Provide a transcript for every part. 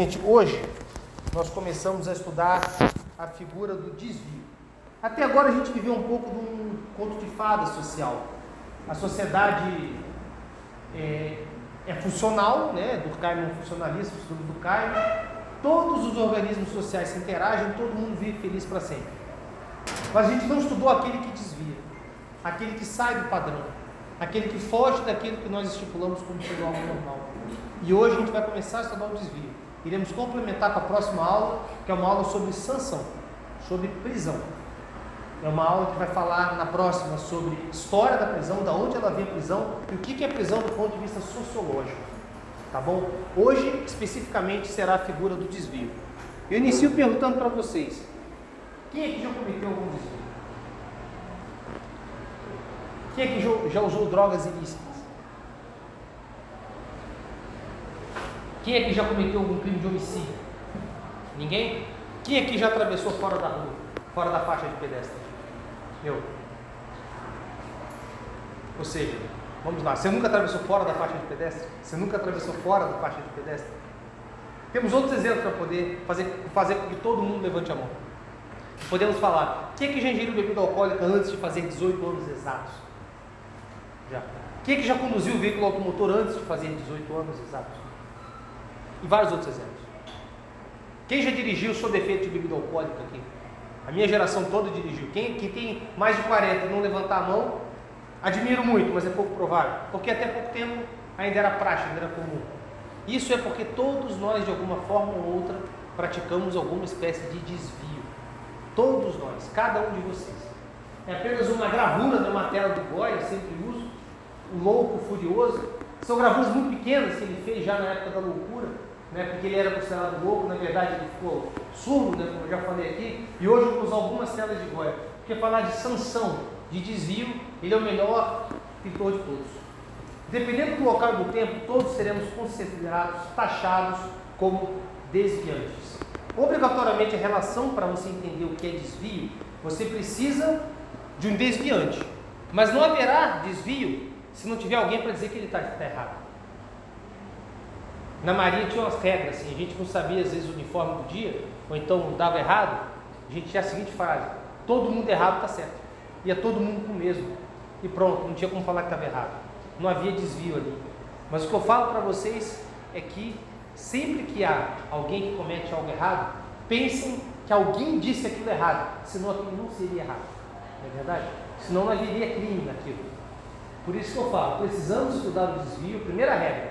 Gente, hoje nós começamos a estudar a figura do desvio. Até agora a gente viveu um pouco de um conto de fada social. A sociedade é, é funcional, né? Durkheim é um funcionalista, estudo Durkheim. Todos os organismos sociais se interagem, todo mundo vive feliz para sempre. Mas a gente não estudou aquele que desvia, aquele que sai do padrão, aquele que foge daquilo que nós estipulamos como algo normal. E hoje a gente vai começar a estudar o desvio. Iremos complementar com a próxima aula, que é uma aula sobre sanção, sobre prisão. É uma aula que vai falar na próxima sobre história da prisão, da onde ela vem a prisão e o que é prisão do ponto de vista sociológico. Tá bom? Hoje, especificamente, será a figura do desvio. Eu inicio perguntando para vocês: quem é que já cometeu algum desvio? Quem é que já usou drogas ilícitas? Quem que já cometeu algum crime de homicídio? Ninguém? Quem que já atravessou fora da rua, fora da faixa de pedestre? Eu. Ou seja, vamos lá, você nunca atravessou fora da faixa de pedestre? Você nunca atravessou fora da faixa de pedestre? Temos outros exemplos para poder fazer, fazer com que todo mundo levante a mão. Podemos falar, quem é que já ingeriu bebida alcoólica antes de fazer 18 anos exatos? Já. Quem é que já conduziu o veículo automotor antes de fazer 18 anos exatos? E vários outros exemplos. Quem já dirigiu sob efeito de bebida alcoólica aqui? A minha geração toda dirigiu. Quem, quem tem mais de 40 e não levantar a mão, admiro muito, mas é pouco provável. Porque até pouco tempo ainda era prática, ainda era comum. Isso é porque todos nós, de alguma forma ou outra, praticamos alguma espécie de desvio. Todos nós, cada um de vocês. É apenas uma gravura numa tela do Goya, sempre uso, o louco furioso. São gravuras muito pequenas que ele fez já na época da loucura né, porque ele era considerado louco, na verdade ele ficou surdo, né, como eu já falei aqui, e hoje eu vou usar algumas telas de Goya, porque falar de sanção, de desvio, ele é o melhor pintor de todos. Dependendo do local e do tempo, todos seremos considerados, taxados como desviantes. Obrigatoriamente, a relação para você entender o que é desvio, você precisa de um desviante. Mas não haverá desvio se não tiver alguém para dizer que ele está tá errado. Na Marinha tinha umas regras, assim, a gente não sabia às vezes o uniforme do dia, ou então dava errado, a gente tinha a seguinte frase: todo mundo errado está certo. Ia todo mundo com o mesmo. E pronto, não tinha como falar que estava errado. Não havia desvio ali. Mas o que eu falo para vocês é que sempre que há alguém que comete algo errado, pensem que alguém disse aquilo errado, senão aquilo não seria errado. Não é verdade? Senão não haveria crime naquilo. Por isso que eu falo, precisamos estudar o desvio, primeira regra,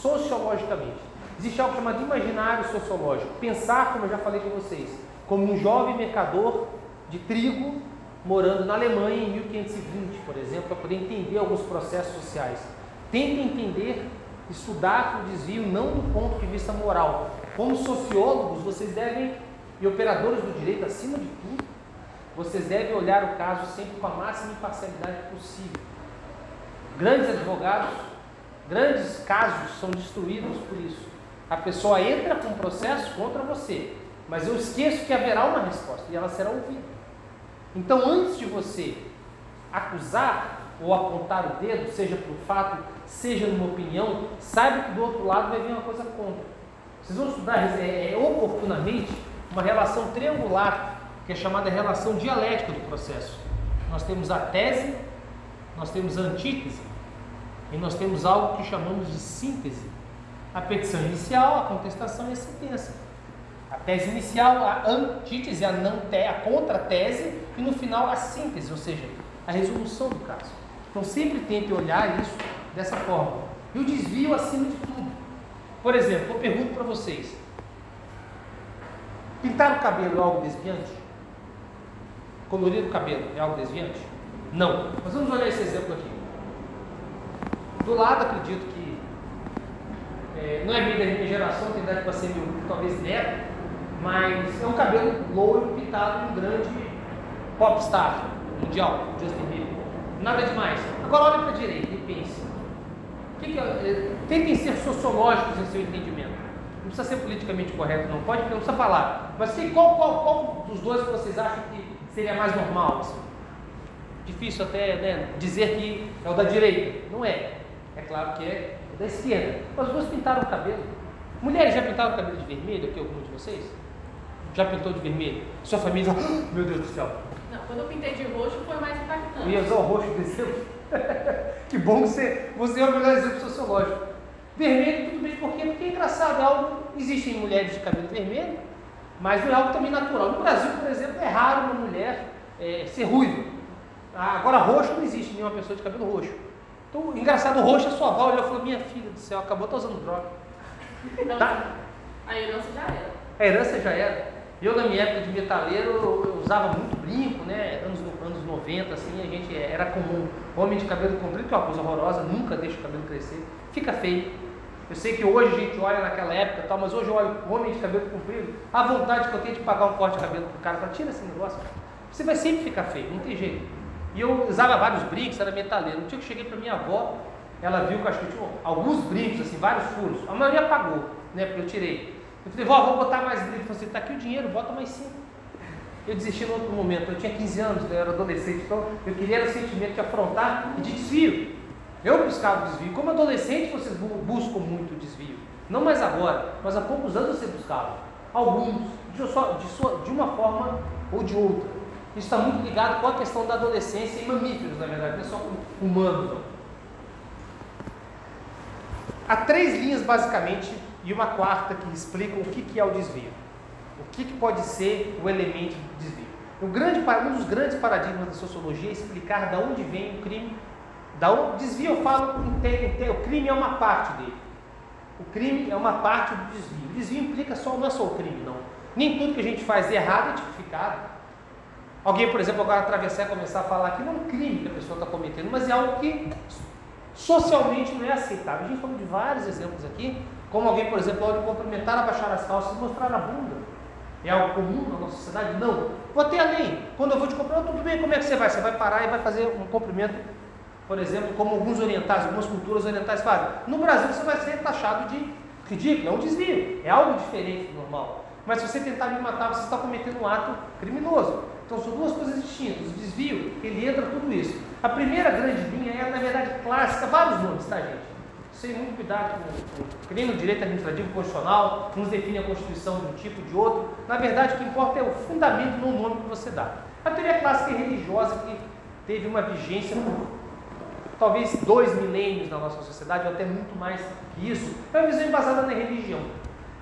sociologicamente. Existe algo chamado imaginário sociológico. Pensar, como eu já falei com vocês, como um jovem mercador de trigo morando na Alemanha em 1520, por exemplo, para poder entender alguns processos sociais. Tente entender, estudar o desvio não do ponto de vista moral. Como sociólogos, vocês devem, e operadores do direito acima de tudo, vocês devem olhar o caso sempre com a máxima imparcialidade possível. Grandes advogados Grandes casos são destruídos por isso. A pessoa entra com um processo contra você, mas eu esqueço que haverá uma resposta e ela será ouvida. Então, antes de você acusar ou apontar o dedo, seja por fato, seja numa opinião, saiba que do outro lado vai vir uma coisa contra. Vocês vão estudar é, é, oportunamente uma relação triangular, que é chamada relação dialética do processo. Nós temos a tese, nós temos a antítese e nós temos algo que chamamos de síntese. A petição inicial, a contestação e a sentença. A tese inicial, a antítese, a, não te, a contra-tese e no final a síntese, ou seja, a resolução do caso. Então sempre tente olhar isso dessa forma. E o desvio acima de tudo. Por exemplo, eu pergunto para vocês: pintar o cabelo é algo desviante? Colorir o cabelo é algo desviante? Não. Mas vamos olhar esse exemplo aqui. Do lado, acredito que é, não é bem da minha geração, tem idade para ser meu, talvez neto, mas é um cabelo loiro pintado de um grande popstar mundial, Justin Bieber. Nada demais. Agora olhe para a direita e pense. Que que é, tentem ser sociológicos em seu entendimento. Não precisa ser politicamente correto, não pode, não precisa falar. Mas que, qual, qual, qual dos dois vocês acham que seria mais normal? Assim? difícil até né, dizer que é o da direita. Não é. É claro que é da esquerda. Mas duas pintaram o cabelo. Mulheres já pintaram o cabelo de vermelho aqui, algum de vocês? Já pintou de vermelho? Sua família, oh, meu Deus do céu. Não, quando eu pintei de roxo foi mais impactante. Eu ia usar o roxo de exemplo. que bom que você, você é o melhor exemplo sociológico. Vermelho, tudo bem, por quê? Porque é engraçado, é algo, existem mulheres de cabelo vermelho, mas não é algo também natural. No Brasil, por exemplo, é raro uma mulher é, ser ruiva. Ah, agora, roxo não existe nenhuma pessoa de cabelo roxo. Então, engraçado, o roxo, a sua avó olhou e falou: Minha filha do céu, acabou, tá usando droga. Não, tá? A herança já era. A herança já era. Eu, na minha época de metaleiro, eu usava muito brinco, né? Anos, anos 90, assim, a gente era comum. Homem de cabelo comprido, que é uma coisa horrorosa, nunca deixa o cabelo crescer, fica feio. Eu sei que hoje a gente olha naquela época, tal, mas hoje eu olho homem de cabelo comprido, a vontade que eu tenho de pagar um corte de cabelo pro cara, para tira esse negócio. Você vai sempre ficar feio, não tem jeito. E eu usava vários brincos, era metaleiro. Um dia que eu cheguei para minha avó, ela viu que eu acho que tinha alguns brincos, assim, vários furos. A maioria apagou, né? Porque eu tirei. Eu falei, vó, vou botar mais brinco. Você está aqui o dinheiro, bota mais cinco. Eu desisti no outro momento. Eu tinha 15 anos, né? eu era adolescente, então eu queria o sentimento de afrontar e de desvio. Eu buscava desvio. Como adolescente, vocês buscam muito desvio. Não mais agora, mas há poucos anos você buscava. Alguns, de, sua, de, sua, de uma forma ou de outra. Isso está muito ligado com a questão da adolescência em mamíferos, na verdade, não é só com humanos. Não. Há três linhas basicamente e uma quarta que explicam o que, é o desvio. O que, pode ser o elemento de desvio. O grande, um dos grandes paradigmas da sociologia é explicar de onde vem o crime. Da onde, desvio eu falo, o crime é uma parte dele. O crime é uma parte do desvio. O desvio implica só, não é só o crime, não. Nem tudo que a gente faz errado é tipificado. Alguém, por exemplo, agora atravessar e começar a falar que não é um crime que a pessoa está cometendo, mas é algo que socialmente não é aceitável. A gente falou de vários exemplos aqui, como alguém, por exemplo, pode cumprimentar, abaixar as calças e mostrar a bunda. É algo comum na nossa sociedade? Não. Vou até além. Quando eu vou te comprar, tudo bem, como é que você vai? Você vai parar e vai fazer um cumprimento, por exemplo, como alguns orientais, algumas culturas orientais fazem. No Brasil você vai ser taxado de ridículo, é um desvio, é algo diferente do normal. Mas se você tentar me matar, você está cometendo um ato criminoso. Então são duas coisas distintas. O desvio, ele entra tudo isso. A primeira grande linha é, na verdade, clássica, vários nomes, tá, gente? Sem muito cuidado com o crime direito administrativo constitucional, uns define a Constituição de um tipo, de outro. Na verdade, o que importa é o fundamento no nome que você dá. A teoria clássica é religiosa que teve uma vigência por talvez dois milênios na nossa sociedade, ou até muito mais que isso. É uma visão embasada na religião.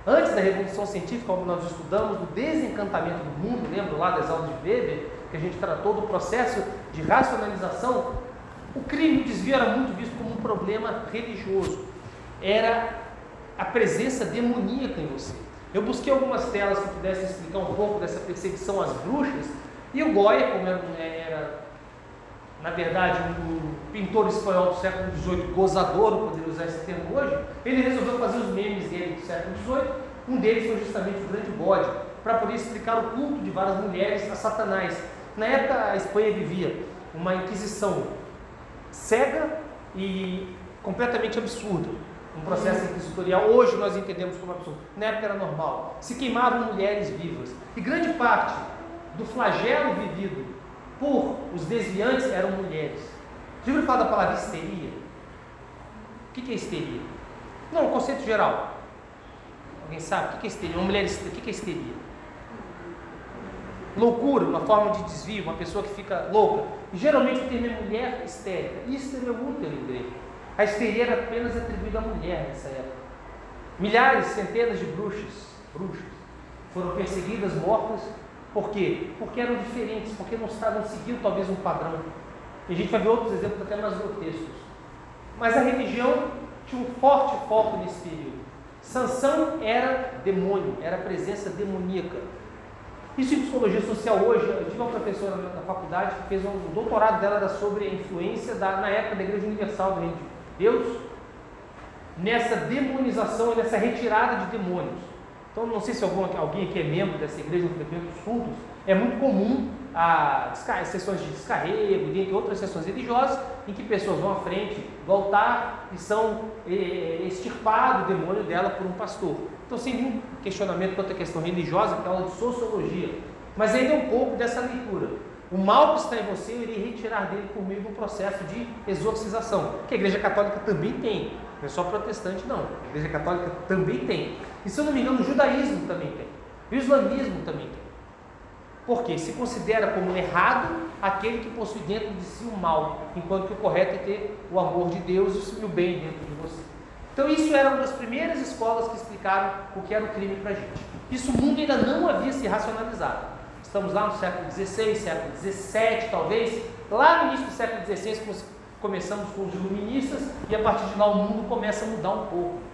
Antes da Revolução Científica, como nós estudamos, do desencantamento do mundo, lembro lá das aulas de Weber, que a gente tratou do processo de racionalização, o crime, o desvio era muito visto como um problema religioso. Era a presença demoníaca em você. Eu busquei algumas telas que pudessem explicar um pouco dessa perseguição às bruxas, e o Goya, como era, era na verdade, um pintor espanhol do século XVIII, gozador, poderia usar esse termo hoje, ele resolveu fazer os memes dele do século XVIII. Um deles foi justamente o grande bode, para poder explicar o culto de várias mulheres a Satanás. Na época, a Espanha vivia uma inquisição cega e completamente absurda. Um processo inquisitorial, hoje nós entendemos como absurdo. Na época era normal. Se queimavam mulheres vivas. E grande parte do flagelo vivido por os desviantes eram mulheres. Já ouviu falar da palavra histeria? O que é histeria? Não, o conceito geral. Alguém sabe? O que é histeria? Uma mulher, o que é histeria? Loucura, uma forma de desvio, uma pessoa que fica louca. E geralmente o termo é mulher histérica. Histero é útero em grego. A histeria era apenas atribuída à mulher nessa época. Milhares, centenas de bruxas, bruxas foram perseguidas, mortas por quê? Porque eram diferentes, porque não, estavam seguindo talvez um padrão. E a gente vai ver outros exemplos até mais grotescos. Mas a religião tinha um forte foco nesse período. Sansão era demônio, era presença demoníaca. Isso em psicologia social hoje, eu tive uma professora na faculdade que fez um doutorado dela era sobre a influência da, na época da Igreja Universal do Reino de Deus nessa demonização e nessa retirada de demônios. Então, não sei se algum, alguém aqui é membro dessa igreja no Frequento dos Cultos, é muito comum as sessões de descarrego, dentre outras sessões religiosas, em que pessoas vão à frente do altar e são é, extirpados o demônio dela por um pastor. Então, sem nenhum questionamento quanto à questão religiosa, que é de sociologia, mas ainda é um pouco dessa leitura. O mal que está em você, eu irei retirar dele por meio de um processo de exorcização, que a Igreja Católica também tem. Não é só protestante, não. A Igreja Católica também tem. E se eu não me engano, o judaísmo também tem. E o islamismo também tem. Porque se considera como errado aquele que possui dentro de si o mal, enquanto que o correto é ter o amor de Deus e o bem dentro de você. Então isso era uma das primeiras escolas que explicaram o que era o crime para a gente. Isso o mundo ainda não havia se racionalizado. Estamos lá no século XVI, século XVII, talvez. Lá no início do século XVI começamos com os iluministas e a partir de lá o mundo começa a mudar um pouco.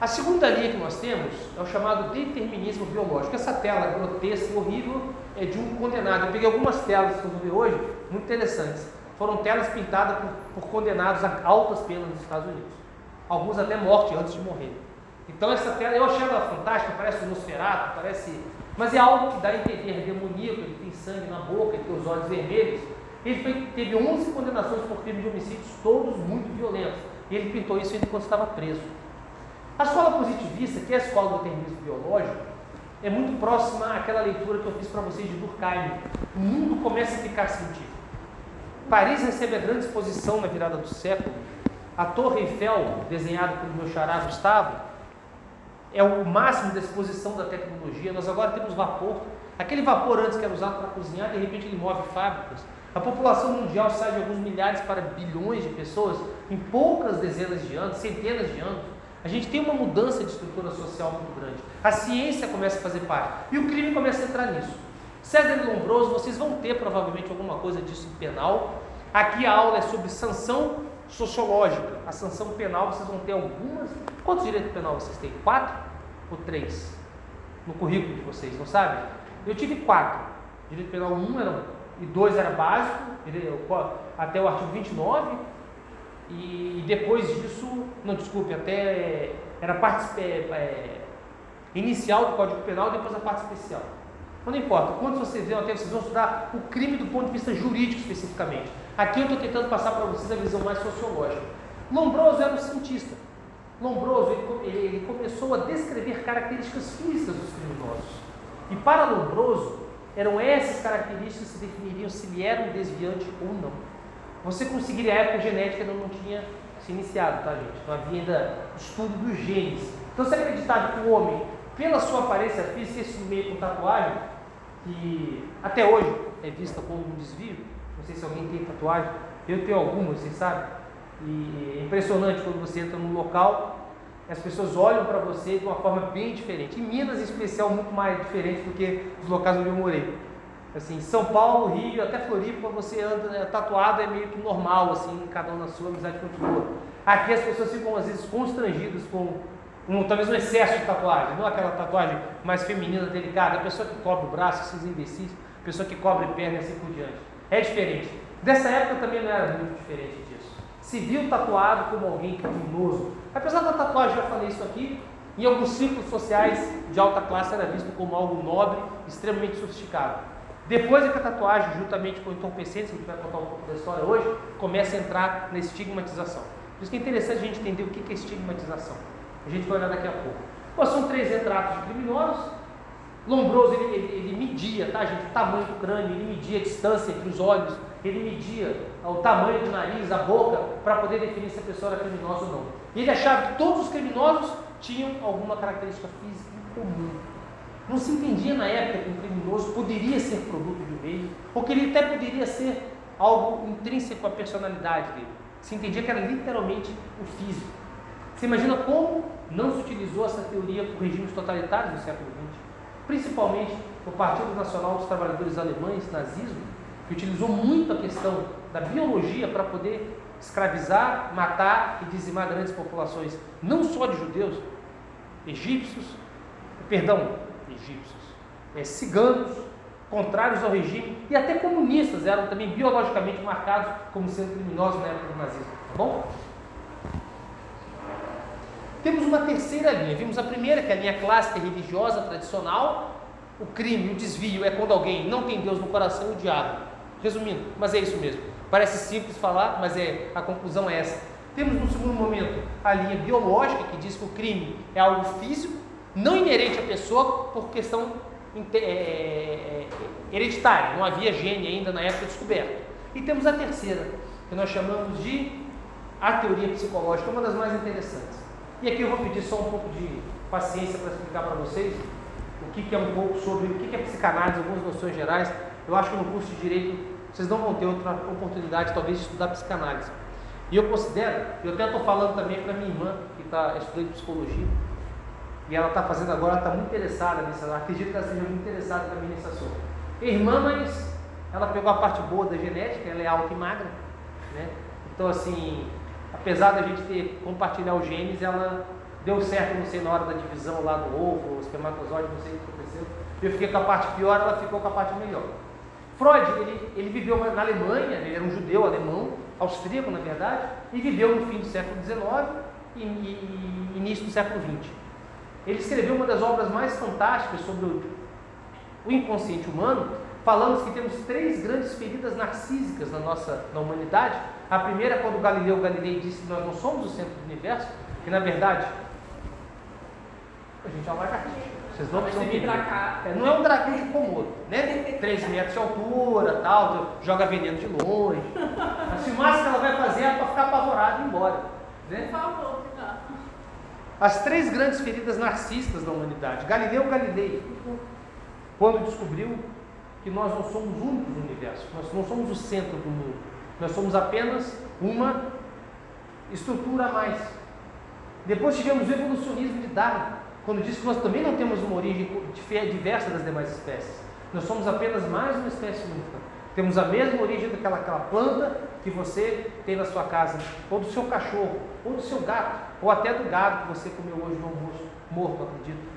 A segunda linha que nós temos é o chamado determinismo biológico. Essa tela grotesca e horrível é de um condenado. Eu peguei algumas telas que eu ver hoje, muito interessantes. Foram telas pintadas por, por condenados a altas penas nos Estados Unidos. Alguns até morte antes de morrer. Então essa tela, eu achei ela fantástica, parece um Nosferatu, parece... Mas é algo que dá a entender, é demoníaco, ele tem sangue na boca, ele tem os olhos vermelhos. Ele foi, teve 11 condenações por crime de homicídios, todos muito violentos. E ele pintou isso ainda quando estava preso. A escola positivista, que é a escola do determinismo biológico, é muito próxima àquela leitura que eu fiz para vocês de Durkheim. O mundo começa a ficar científico. Paris recebe a grande exposição na virada do século. A Torre Eiffel, desenhada pelo meu xará Gustavo, é o máximo da exposição da tecnologia. Nós agora temos vapor. Aquele vapor antes que era usado para cozinhar, de repente ele move fábricas. A população mundial sai de alguns milhares para bilhões de pessoas em poucas dezenas de anos, centenas de anos. A gente tem uma mudança de estrutura social muito grande. A ciência começa a fazer parte. E o crime começa a entrar nisso. César Lombroso, vocês vão ter provavelmente alguma coisa disso penal. Aqui a aula é sobre sanção sociológica. A sanção penal, vocês vão ter algumas. Quantos direitos penal vocês têm? Quatro ou três? No currículo de vocês, não sabem? Eu tive quatro. Direito penal 1 um era, e 2 era básico, até o artigo 29 e, depois disso, não desculpe, até era parte é, é, inicial do Código Penal, depois a parte especial. Mas não importa, quando vocês vão até vocês vão estudar o crime do ponto de vista jurídico especificamente. Aqui eu estou tentando passar para vocês a visão mais sociológica. Lombroso era um cientista. Lombroso ele, ele começou a descrever características físicas dos criminosos. E para Lombroso, eram essas características que definiriam se ele era um desviante ou não. Você conseguiria, a época genética ainda não tinha se iniciado, tá gente? Não havia ainda estudo dos genes. Então se acreditava que o homem, pela sua aparência física, esse meio com tatuagem, que até hoje é vista como um desvio, não sei se alguém tem tatuagem, eu tenho algumas, vocês sabem, e é impressionante quando você entra num local, as pessoas olham para você de uma forma bem diferente. Em Minas, em especial, muito mais diferente do que os locais onde eu morei. Assim, São Paulo, Rio, até Floripa, você anda é, tatuado é meio que normal, assim, cada um na sua amizade continua. Aqui as pessoas ficam às vezes constrangidas com um, talvez um excesso de tatuagem, não aquela tatuagem mais feminina, delicada, a pessoa que cobre o braço, esses imbecis, a pessoa que cobre perna e assim por diante. É diferente. Dessa época também não era muito diferente disso. Se viu tatuado como alguém criminoso. Apesar da tatuagem, já falei isso aqui, em alguns círculos sociais de alta classe era visto como algo nobre, extremamente sofisticado. Depois que a tatuagem, juntamente com o entorpecente, que a gente vai contar um pouco da história hoje, começa a entrar na estigmatização. Por isso que é interessante a gente entender o que é estigmatização. A gente vai olhar daqui a pouco. Bom, são três retratos de criminosos. Lombroso, ele, ele, ele, media, tá, gente, o tamanho do crânio, ele media a distância entre os olhos, ele media o tamanho do nariz, a boca, para poder definir se a pessoa era criminosa ou não. E ele achava que todos os criminosos tinham alguma característica física em comum. Não se entendia na época que um criminoso poderia ser produto um meio, ou que ele até poderia ser algo intrínseco à personalidade dele. Se entendia que era literalmente o físico. Você imagina como não se utilizou essa teoria por regimes totalitários no século XX? Principalmente o Partido Nacional dos Trabalhadores Alemães, nazismo, que utilizou muito a questão da biologia para poder escravizar, matar e dizimar grandes populações, não só de judeus, egípcios, perdão, egípcios. É, ciganos, contrários ao regime, e até comunistas eram também biologicamente marcados como sendo criminosos na época do nazismo. Tá bom? Temos uma terceira linha. Vimos a primeira, que é a linha clássica religiosa tradicional. O crime, o desvio é quando alguém não tem Deus no coração o diabo. Resumindo, mas é isso mesmo. Parece simples falar, mas é a conclusão é essa. Temos no segundo momento a linha biológica, que diz que o crime é algo físico, não inerente à pessoa por questão é, é, hereditária, não havia gene ainda na época descoberto. E temos a terceira, que nós chamamos de a teoria psicológica, uma das mais interessantes. E aqui eu vou pedir só um pouco de paciência para explicar para vocês o que, que, é um pouco sobre o que, que é psicanálise, algumas noções gerais. Eu acho que no curso de Direito vocês não vão ter outra oportunidade, talvez, de estudar psicanálise. E eu considero, eu até estou falando também para minha irmã, que está estudando psicologia, e ela está fazendo agora, ela está muito interessada nisso, ela acredita que ela seja muito interessada também nesse assunto. Irmã, mas ela pegou a parte boa da genética, ela é alta e magra, né? Então, assim, apesar da gente ter compartilhar os genes, ela deu certo, não sei, na hora da divisão lá do ovo, o espermatozoide, não sei o que aconteceu. Eu fiquei com a parte pior, ela ficou com a parte melhor. Freud, ele, ele viveu na Alemanha, ele era um judeu alemão, austríaco na verdade, e viveu no fim do século XIX e, e, e início do século XX. Ele escreveu uma das obras mais fantásticas sobre o, o inconsciente humano, falando que temos três grandes feridas narcísicas na nossa na humanidade. A primeira é quando Galileu Galilei disse que nós não somos o centro do universo, que na verdade a gente é uma lagartixa. Vocês não precisam vir pra cá. É, não é um dragão de Komodo, né? 3 metros de altura, tal, joga veneno de longe. A filmagem que ela vai fazer é para ficar apavorada e ir embora. Né? Não. As três grandes feridas narcisistas da humanidade. Galileu Galilei, quando descobriu que nós não somos únicos no universo, nós não somos o centro do mundo, nós somos apenas uma estrutura a mais. Depois tivemos o evolucionismo de Darwin, quando diz que nós também não temos uma origem diversa das demais espécies. Nós somos apenas mais uma espécie única. Temos a mesma origem daquela aquela planta que você tem na sua casa, ou do seu cachorro, ou do seu gato, ou até do gado que você comeu hoje no almoço, morto, acredito.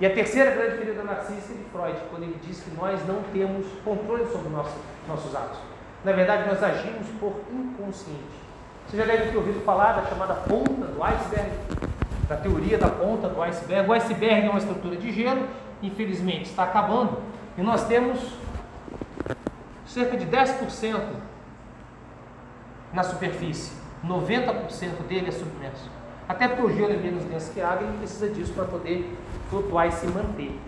E a terceira grande ferida narcísica é de Freud, quando ele diz que nós não temos controle sobre nosso, nossos atos. Na verdade, nós agimos por inconsciente. Você já deve ter ouvido falar da chamada ponta do iceberg, da teoria da ponta do iceberg. O iceberg é uma estrutura de gelo, infelizmente está acabando, e nós temos cerca de 10% na superfície, 90% dele é submerso. Até porque o gelo é menos denso que a água, ele precisa disso para poder flutuar e se manter.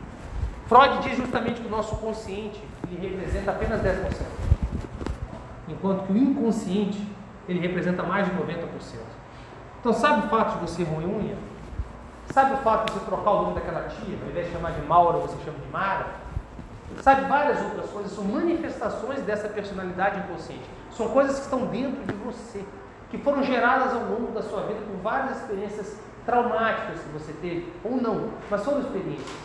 Freud diz justamente que o nosso consciente ele representa apenas 10%, enquanto que o inconsciente ele representa mais de 90%. Então, sabe o fato de você roer unha? Sabe o fato de você trocar o nome daquela tia, ao invés de chamar de Maura, você chama de Mara? Sabe várias outras coisas, são manifestações dessa personalidade inconsciente. São coisas que estão dentro de você, que foram geradas ao longo da sua vida por várias experiências traumáticas que você teve, ou não, mas foram experiências.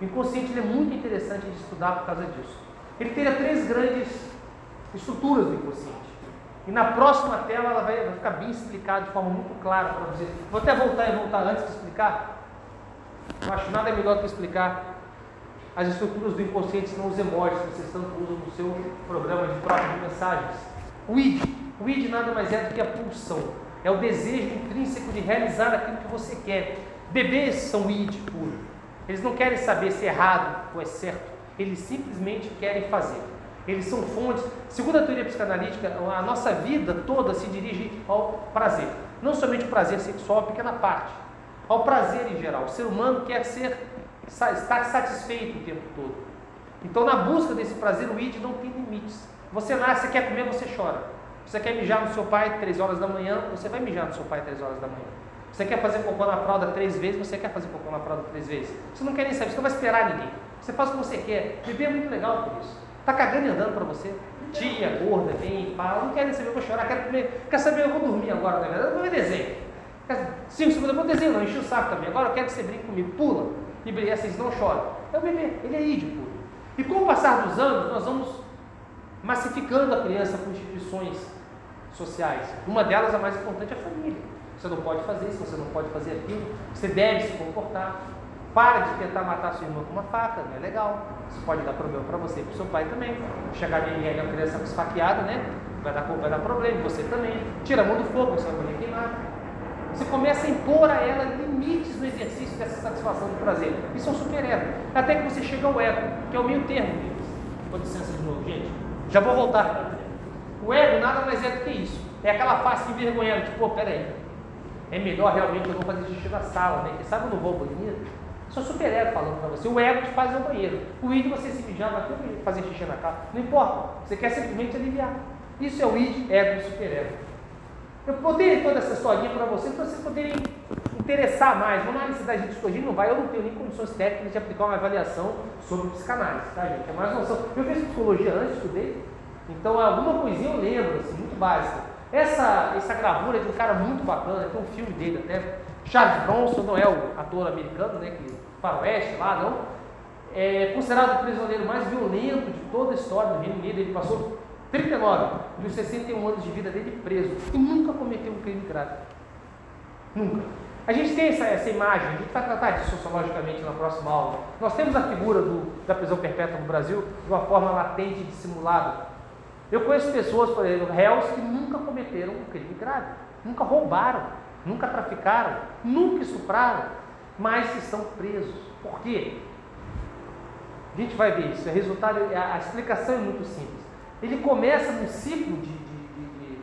O inconsciente é muito interessante de estudar por causa disso. Ele teria três grandes estruturas do inconsciente. E na próxima tela ela vai, vai ficar bem explicado de forma muito clara para você. Vou até voltar e voltar antes de explicar. Não acho nada melhor que explicar as estruturas do inconsciente, senão os emojis que vocês tanto usam no seu programa de troca de mensagens. O id. O id nada mais é do que a pulsão. É o desejo intrínseco de realizar aquilo que você quer. Bebês são id puro. Eles não querem saber se é errado ou é certo. Eles simplesmente querem fazer. Eles são fontes. Segundo a teoria psicanalítica, a nossa vida toda se dirige ao prazer. Não somente o prazer sexual, a pequena parte. Ao prazer em geral. O ser humano quer ser, estar satisfeito o tempo todo. Então, na busca desse prazer, o id não tem limites. Você nasce, quer comer, você chora. Você quer mijar no seu pai três horas da manhã, você vai mijar no seu pai três horas da manhã. Você quer fazer cocô na fralda três vezes, você quer fazer cocô na fralda três vezes. Você não quer nem saber, você não vai esperar ninguém. Você faz o que você quer. Beber é muito legal por isso. Tá cagando e andando para você. Tia, gorda, vem, pá, não quero saber, eu vou chorar, quero comer. Quer saber, eu vou dormir agora, na verdade, eu vou ver desenho. Cinco segundos, eu vou desenho, não, enche o saco também. Agora eu quero que você brinque comigo, pula. E assim, não chora. É o bebê, ele é ídio. E com o passar dos anos, nós vamos massificando a criança com instituições sociais. Uma delas, a mais importante, é a família. Você não pode fazer isso, você não pode fazer aquilo, você deve se comportar. Para de tentar matar sua irmã com uma faca, não é legal. Isso pode dar problema para você e para o seu pai também. Chegar ninguém a criança esfaqueada, né? Vai dar, vai dar problema, você também. Tira a mão do fogo, você vai morrer queimado. Você começa a impor a ela limites no exercício dessa satisfação do prazer. Isso é um super-ego. Até que você chega ao ego, que é o meio termo deles. Com licença de novo, gente. Já vou voltar. O ego nada mais é do que isso. É aquela face envergonhada, tipo, pô, peraí. É melhor realmente eu não fazer xixi na sala, né? Sabe eu não vou ao banheiro? Isso é super-ego falando para você. O ego te faz ao banheiro. O id você se mijar, vai fazer xixi na cara. Não importa. Você quer simplesmente aliviar. Isso é o id, ego e super-ego. Eu botei toda essa historinha para vocês, para vocês poderem interessar mais. Vamos análise da gente hoje não vai, eu não tenho nem condições técnicas de aplicar uma avaliação sobre psicanálise, tá gente? É mais noção. Eu fiz psicologia antes, estudei, então alguma coisinha eu lembro, assim, muito básica. Essa, essa gravura é de um cara muito bacana, tem um filme dele até. Charles Bronson não é o ator americano, né? Que faroeste lá, não. É considerado o prisioneiro mais violento de toda a história do Reino Unido. Ele passou 39 dos 61 anos de vida dele preso e nunca cometeu um crime grave. Nunca. A gente tem essa, essa imagem, a gente vai tratar disso sociologicamente na próxima aula. Nós temos a figura do, da prisão perpétua no Brasil de uma forma latente e dissimulada. Eu conheço pessoas, por exemplo, réus que nunca cometeram um crime grave, nunca roubaram, nunca traficaram, nunca estupraram, mas estão presos. Por quê? A gente vai ver isso. O resultado, a explicação é muito simples. Ele começa num ciclo de, de, de, de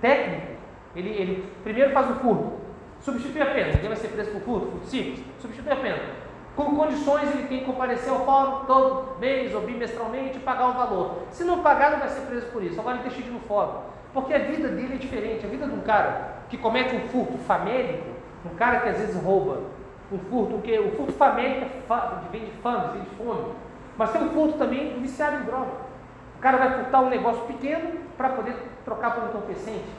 técnico. Ele, ele primeiro faz o furto, substitui a pena. Ninguém vai ser preso por furto, furto simples. Substitui a pena. Com condições, ele tem que comparecer ao fórum todo mês ou bimestralmente e pagar o valor. Se não pagar, não vai ser preso por isso. Agora ele deixa de ir no fórum. Porque a vida dele é diferente. A vida de um cara que comete um furto famélico, um cara que às vezes rouba um furto, que o furto famélico vem de fama, vem de fome. Mas tem um furto também viciado em droga. Cara vai furtar um negócio pequeno para poder trocar por um entorpecente.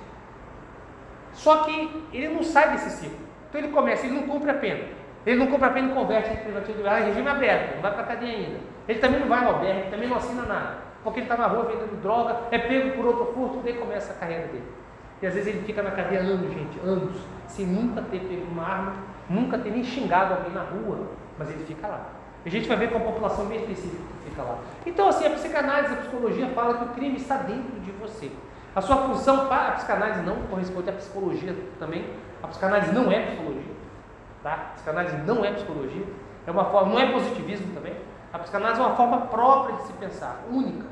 Só que ele não sai desse ciclo. Então ele começa, ele não cumpre a pena. Ele não compra a pena e converte em privativo de regime aberto, não vai para a cadeia ainda. Ele também não vai ao albergue, também não assina nada. Porque ele está na rua vendendo droga, é pego por outro furto, daí começa a carreira dele. E às vezes ele fica na cadeia anos, gente, anos, sem nunca ter pego uma arma, nunca ter nem xingado alguém na rua, mas ele fica lá. A gente vai ver com a população bem específica que fica lá. Então, assim, a psicanálise, a psicologia fala que o crime está dentro de você. A sua função para a psicanálise não corresponde à psicologia também. A psicanálise não é psicologia. Tá? A psicanálise não é psicologia. É uma forma, não é positivismo também. A psicanálise é uma forma própria de se pensar, única.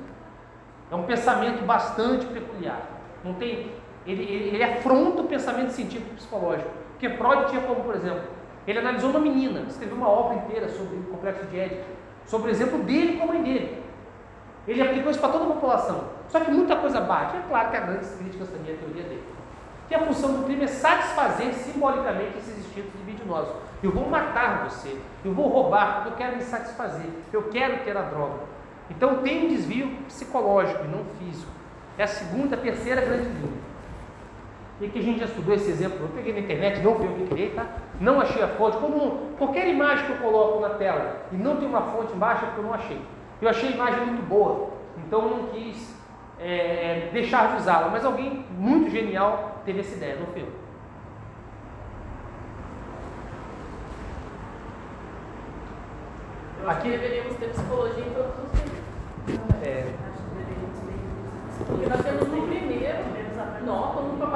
É um pensamento bastante peculiar. Não tem, ele, ele, ele afronta o pensamento científico psicológico. Porque Freud tinha como, por exemplo, ele analisou uma menina, escreveu uma obra inteira sobre o complexo de Édipo, sobre o exemplo dele com a mãe dele. Ele aplicou isso para toda a população. Só que muita coisa bate. É claro que há grandes críticas também à teoria dele. Que a função do crime é satisfazer simbolicamente esses instintos libidinosos. Eu vou matar você, eu vou roubar, porque eu quero me satisfazer, eu quero ter a droga. Então tem um desvio psicológico e não físico. É a segunda, a terceira grande linha. E que a gente já estudou esse exemplo, eu peguei na internet, não vi o que criei, tá? Não achei a fonte. Como qualquer imagem que eu coloco na tela e não tem uma fonte embaixo, é porque eu não achei. Eu achei a imagem muito boa, então eu não quis é, deixar de usá-la. Mas alguém muito genial teve essa ideia, não foi eu. Eu acho Aqui... que deveríamos ter psicologia em todos os livros. É. Acho que deveríamos ter. Porque nós temos no primeiro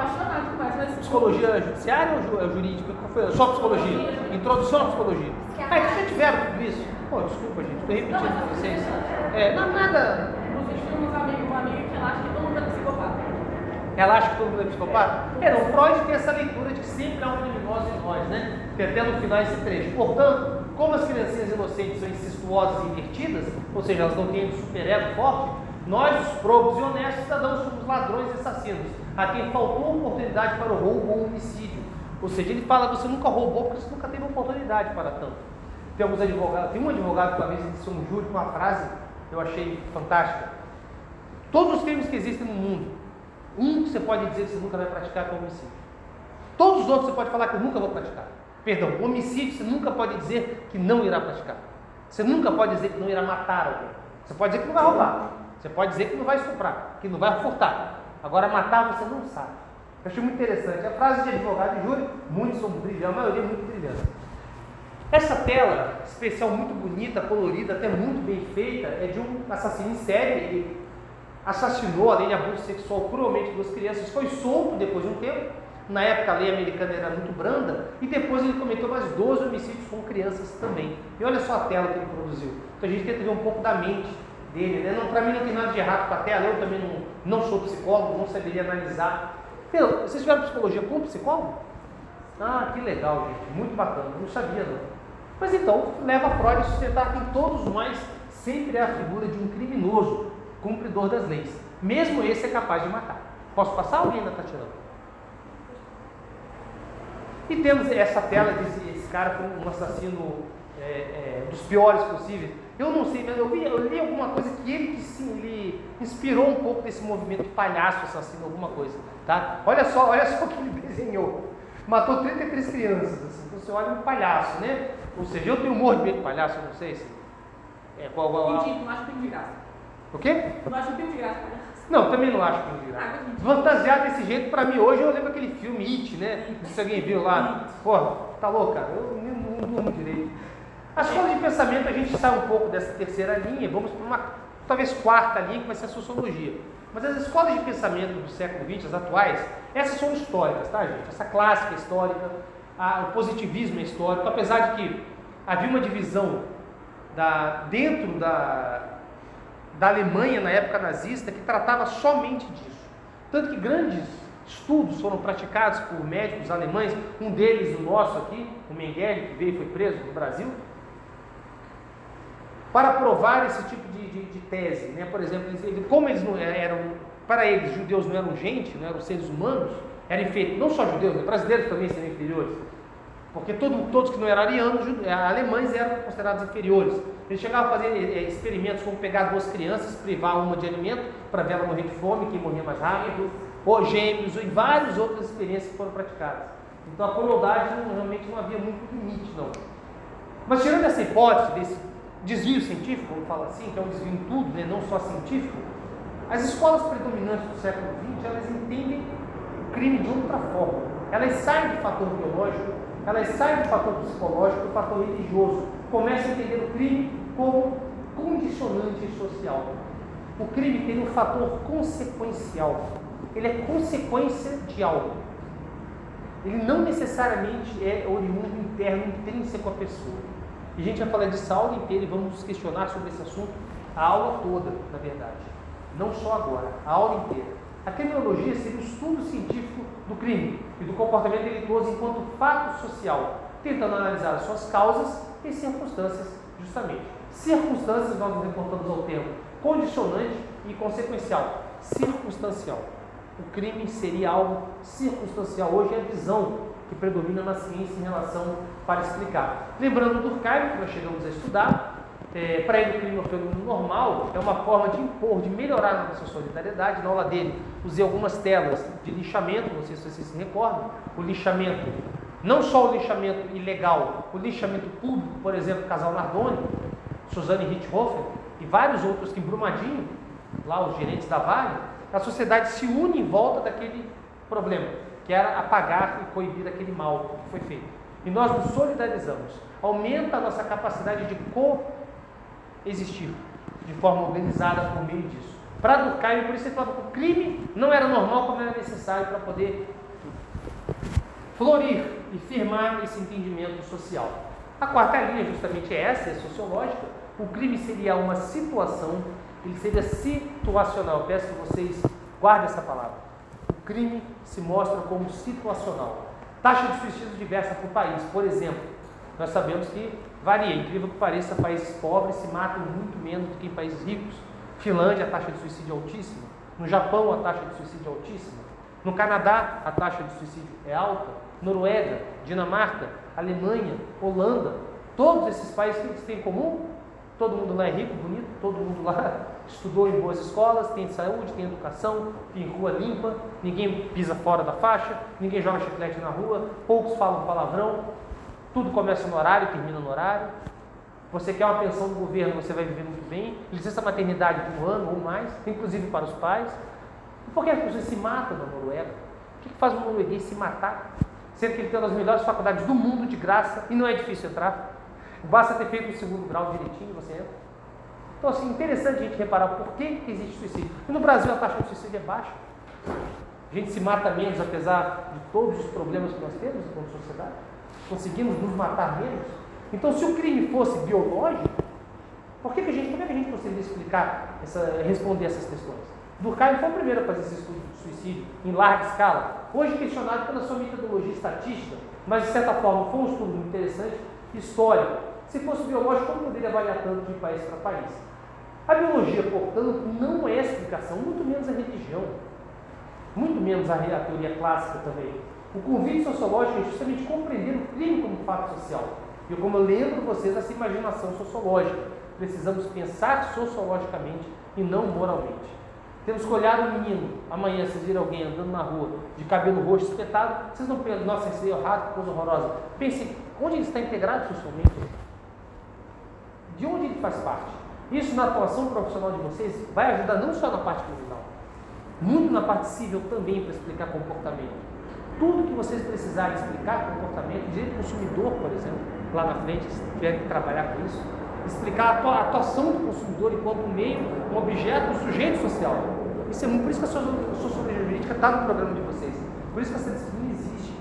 apaixonado mais, mas. Psicologia judiciária ou é jurídica? Só psicologia? Introdução à psicologia. Ah, é que já tiveram tudo isso? Pô, desculpa, gente, estou repetindo para vocês. É, não, nada. Inclusive, tem uns amigos, uma amiga que relaxa que todo mundo é psicopata. Relaxa que todo mundo é psicopata? É, não, Freud tem essa leitura de que sempre há um criminoso em nós, né? Que até no final esse trecho. Portanto, como as criancinhas inocentes são incestuosas e invertidas, ou seja, elas não têm um super-ego forte, nós, os probos e honestos cidadãos, somos ladrões e assassinos, a quem faltou oportunidade para o roubo ou homicídio. Ou seja, ele fala você nunca roubou porque você nunca teve oportunidade para tanto. Tem advogados, tem um advogado que uma vez disse um júri com uma frase que eu achei fantástica. Todos os crimes que existem no mundo, um que você pode dizer que você nunca vai praticar é o homicídio. Todos os outros você pode falar que eu nunca vou praticar. Perdão, homicídio você nunca pode dizer que não irá praticar. Você nunca pode dizer que não irá matar alguém. Você pode dizer que não vai roubar. Você pode dizer que não vai estuprar, que não vai furtar. Agora, matar você não sabe. Eu achei muito interessante. A frase de advogado e júri, muitos são brilhantes, a maioria é muito brilhante. Essa tela especial, muito bonita, colorida, até muito bem feita, é de um assassino em série. Ele assassinou, além de abuso sexual, cruelmente duas crianças. Foi solto depois de um tempo. Na época a lei americana era muito branda. E depois ele cometeu mais 12 homicídios com crianças também. E olha só a tela que ele produziu. Então a gente tenta ver um pouco da mente dele. Né? Para mim não tem nada de errado com a tela, eu também não, não sou psicólogo, não saberia analisar. Meu, vocês tiveram psicologia com psicólogo? Ah, que legal, gente, muito bacana, não sabia não. Mas então leva Freud a sustentar que em todos nós sempre é a figura de um criminoso, cumpridor das leis. Mesmo esse é capaz de matar. Posso passar? Alguém ainda está tirando? E temos essa tela desse esse cara como um assassino é, é, dos piores possíveis. Eu não sei, mas eu, vi, eu li alguma coisa que ele, que sim, ele inspirou um pouco desse movimento palhaço assassino, alguma coisa. Tá? Olha só, olha só o que ele desenhou. Matou 33 crianças. Assim. Então você olha um palhaço, né? Ou seja, eu tenho humor de medo de palhaço, eu não sei se. É, qual, qual, qual... Não acho tem de graça. O quê? Não acho que tem de graça. Não, também não acho que de graça. Ah, Fantasiar desse jeito, pra mim, hoje eu lembro aquele filme It, né? Se alguém viu lá. Porra, tá louco, cara? Eu não, não direito. A escola de pensamento, a gente sai um pouco dessa terceira linha, vamos para uma, talvez, quarta linha, que vai ser a sociologia. Mas as escolas de pensamento do século XX, as atuais, essas são históricas, tá, gente? Essa clássica histórica, a, o positivismo é histórico, apesar de que havia uma divisão da, dentro da, da Alemanha na época nazista que tratava somente disso. Tanto que grandes estudos foram praticados por médicos alemães, um deles, o nosso aqui, o Mengele, que veio e foi preso no Brasil, para provar esse tipo de, de, de tese. Né? Por exemplo, eles, como eles não eram, para eles, judeus não eram gente, não eram seres humanos, eram inferiores, não só judeus, né? brasileiros também seriam inferiores. Porque todo, todos que não eram arianos, eh, alemães eram considerados inferiores. Eles chegavam a fazer é, experimentos como pegar duas crianças, privar uma de alimento para ver ela morrer de fome, quem morria mais rápido, ou gêmeos, e várias outras experiências que foram praticadas. Então a crueldade realmente não havia muito limite, não. Mas tirando essa hipótese desse desvio científico, vamos falar assim, que é um desvio em tudo, né, não só científico, as escolas predominantes do século XX, elas entendem o crime de outra forma. Elas saem do fator biológico, elas saem do fator psicológico, do fator religioso, começam a entender o crime como condicionante social. O crime tem um fator consequencial. Ele é consequência de algo. Ele não necessariamente é oriundo interno, intrínseco à pessoa. E a gente vai falar disso a aula inteira e vamos questionar sobre esse assunto a aula toda, na verdade. Não só agora, a aula inteira. A criminologia seria o estudo científico do crime e do comportamento delituoso enquanto fato social, tentando analisar as suas causas e circunstâncias, justamente. Circunstâncias, nós nos reportamos ao termo condicionante e consequencial. Circunstancial. O crime seria algo circunstancial. Hoje é a visão que predomina na ciência em relação para explicar. Lembrando do Durkheim, que nós chegamos a estudar, é, para ele o crime é um fenômeno normal, é uma forma de impor, de melhorar a nossa solidariedade. Na aula dele, usei algumas telas de lixamento, não sei se vocês se recordam, o lixamento, não só o lixamento ilegal, o lixamento público, por exemplo, casal Nardoni, Suzane Richthofen e vários outros que em Brumadinho, lá os gerentes da Vale, a sociedade se une em volta daquele problema que era apagar e coibir aquele mal que foi feito. E nós nos solidarizamos. Aumenta a nossa capacidade de coexistir de forma organizada por meio disso. Para Durkheim, por isso ele falava que o crime não era normal como era necessário para poder florir e firmar esse entendimento social. A quarta linha justamente é essa, é sociológica. O crime seria uma situação, ele seria situacional. Peço que vocês guardem essa palavra crime se mostra como situacional. Taxa de suicídio diversa por país. Por exemplo, nós sabemos que varia, incrível que pareça, países pobres se matam muito menos do que em países ricos. Finlândia, a taxa de suicídio é altíssima. No Japão, a taxa de suicídio é altíssima. No Canadá, a taxa de suicídio é alta. Noruega, Dinamarca, Alemanha, Holanda, todos esses países que têm em comum? Todo mundo lá é rico, bonito, todo mundo lá estudou em boas escolas, tem saúde, tem educação, tem rua limpa, ninguém pisa fora da faixa, ninguém joga chiclete na rua, poucos falam palavrão, tudo começa no horário, termina no horário. Você quer uma pensão do governo, você vai viver muito bem. Licença maternidade por um ano ou mais, inclusive para os pais. E por que as pessoas se matam na Noruega? O que faz um norueguês se matar? Sendo que ele tem uma das melhores faculdades do mundo de graça e não é difícil entrar. Basta ter feito o segundo grau direitinho, você entra. Então, assim, interessante a gente reparar por que, que existe suicídio. E no Brasil a taxa de suicídio é baixa. A gente se mata menos, apesar de todos os problemas que nós temos como sociedade. Conseguimos nos matar menos. Então, se o crime fosse biológico, por que, que a gente, como é que a gente conseguiria explicar, essa, responder essas questões? Durkheim foi o primeiro a fazer esse estudo de suicídio em larga escala. Hoje questionado pela sua metodologia estatística, mas de certa forma foi um estudo interessante histórico. Se fosse biológico, como poderia variar tanto de país para país? A biologia, portanto, não é explicação, muito menos a religião, muito menos a, a teoria clássica também. O convite sociológico é justamente compreender o crime como fato social. E como eu lembro vocês essa imaginação sociológica, precisamos pensar sociologicamente e não moralmente. Temos que olhar um menino, amanhã vocês viram alguém andando na rua de cabelo roxo espetado, vocês não pensam, nossa, esse é errado, coisa horrorosa. Pense, onde ele está integrado socialmente? De onde ele faz parte? Isso na atuação profissional de vocês vai ajudar não só na parte criminal, muito na parte civil também para explicar comportamento. Tudo que vocês precisarem explicar comportamento, direito do consumidor, por exemplo, lá na frente, se tiverem que trabalhar com isso, explicar a atuação do consumidor enquanto um meio, um objeto, um sujeito social. Isso é por isso que a sociologia jurídica está no programa de vocês. Por isso que essa disciplina existe.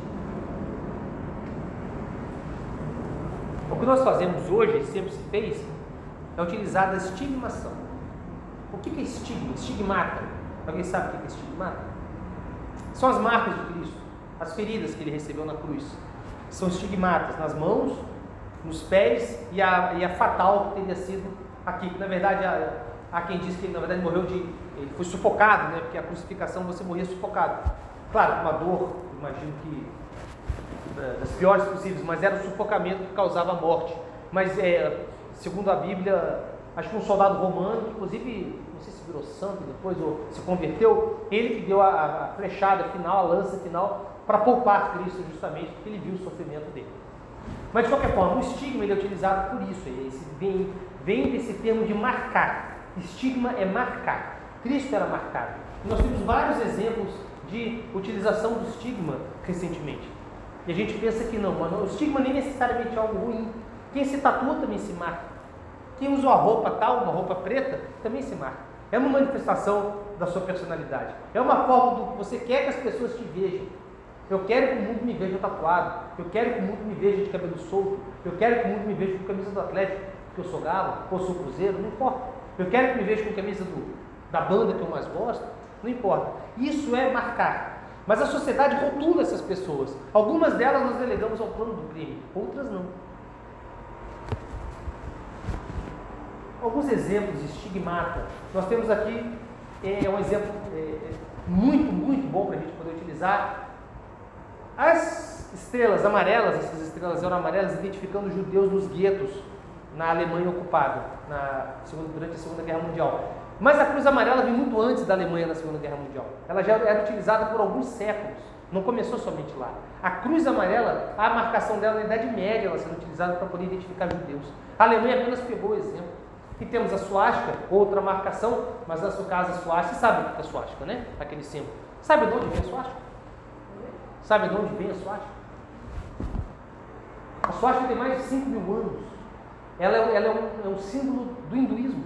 O que nós fazemos hoje, sempre se fez, é utilizar a estigmação. O que é estigma? Estigmata. Alguém sabe o que é estigmata? São as marcas de Cristo, as feridas que ele recebeu na cruz. São estigmatas nas mãos, nos pés e a, e a fatal que teria sido aqui. Na verdade, há, há quem diz que ele, na verdade, morreu de. Ele foi sufocado, né? Porque a crucificação você morria sufocado. Claro, uma dor, imagino que das piores possíveis, mas era o sufocamento que causava a morte. Mas, é, segundo a Bíblia, acho que um soldado romano, inclusive, não sei se virou santo depois ou se converteu, ele que deu a, a flechada final, a lança final, para poupar Cristo, justamente, porque ele viu o sofrimento dele. Mas de qualquer forma, o estigma ele é utilizado por isso, esse vem, vem desse termo de marcar. Estigma é marcar. Cristo era marcado. Nós temos vários exemplos de utilização do estigma recentemente. E a gente pensa que não, mas o estigma nem necessariamente é algo ruim. Quem se tatua também se marca. Quem usa uma roupa tal, uma roupa preta, também se marca. É uma manifestação da sua personalidade. É uma forma do que você quer que as pessoas te vejam. Eu quero que o mundo me veja tatuado. Eu quero que o mundo me veja de cabelo solto. Eu quero que o mundo me veja com camisa do Atlético, que eu sou galo, ou sou cruzeiro, não importa. Eu quero que me veja com camisa do, da banda que eu mais gosto, não importa. Isso é marcar. Mas a sociedade rotula essas pessoas. Algumas delas nós delegamos ao plano do crime, outras não. Alguns exemplos estigmata. Nós temos aqui é, um exemplo é, é muito, muito bom para a gente poder utilizar as estrelas amarelas, essas estrelas eram amarelas, identificando judeus nos guetos na Alemanha ocupada, na durante a Segunda Guerra Mundial. Mas a cruz amarela vem muito antes da Alemanha na Segunda Guerra Mundial. Ela já era utilizada por alguns séculos, não começou somente lá. A cruz amarela, a marcação dela na Idade Média, ela sendo utilizada para poder identificar judeus. A Alemanha apenas pegou o exemplo. E temos a suástica, outra marcação, mas no seu caso a suástica, sabe o que é suástica, né? Aquele símbolo. Sabe de onde vem a suástica? Sabe de onde vem a swastika? A swastika tem mais de 5 mil anos. Ela, é, ela é, um, é, um, símbolo do hinduísmo.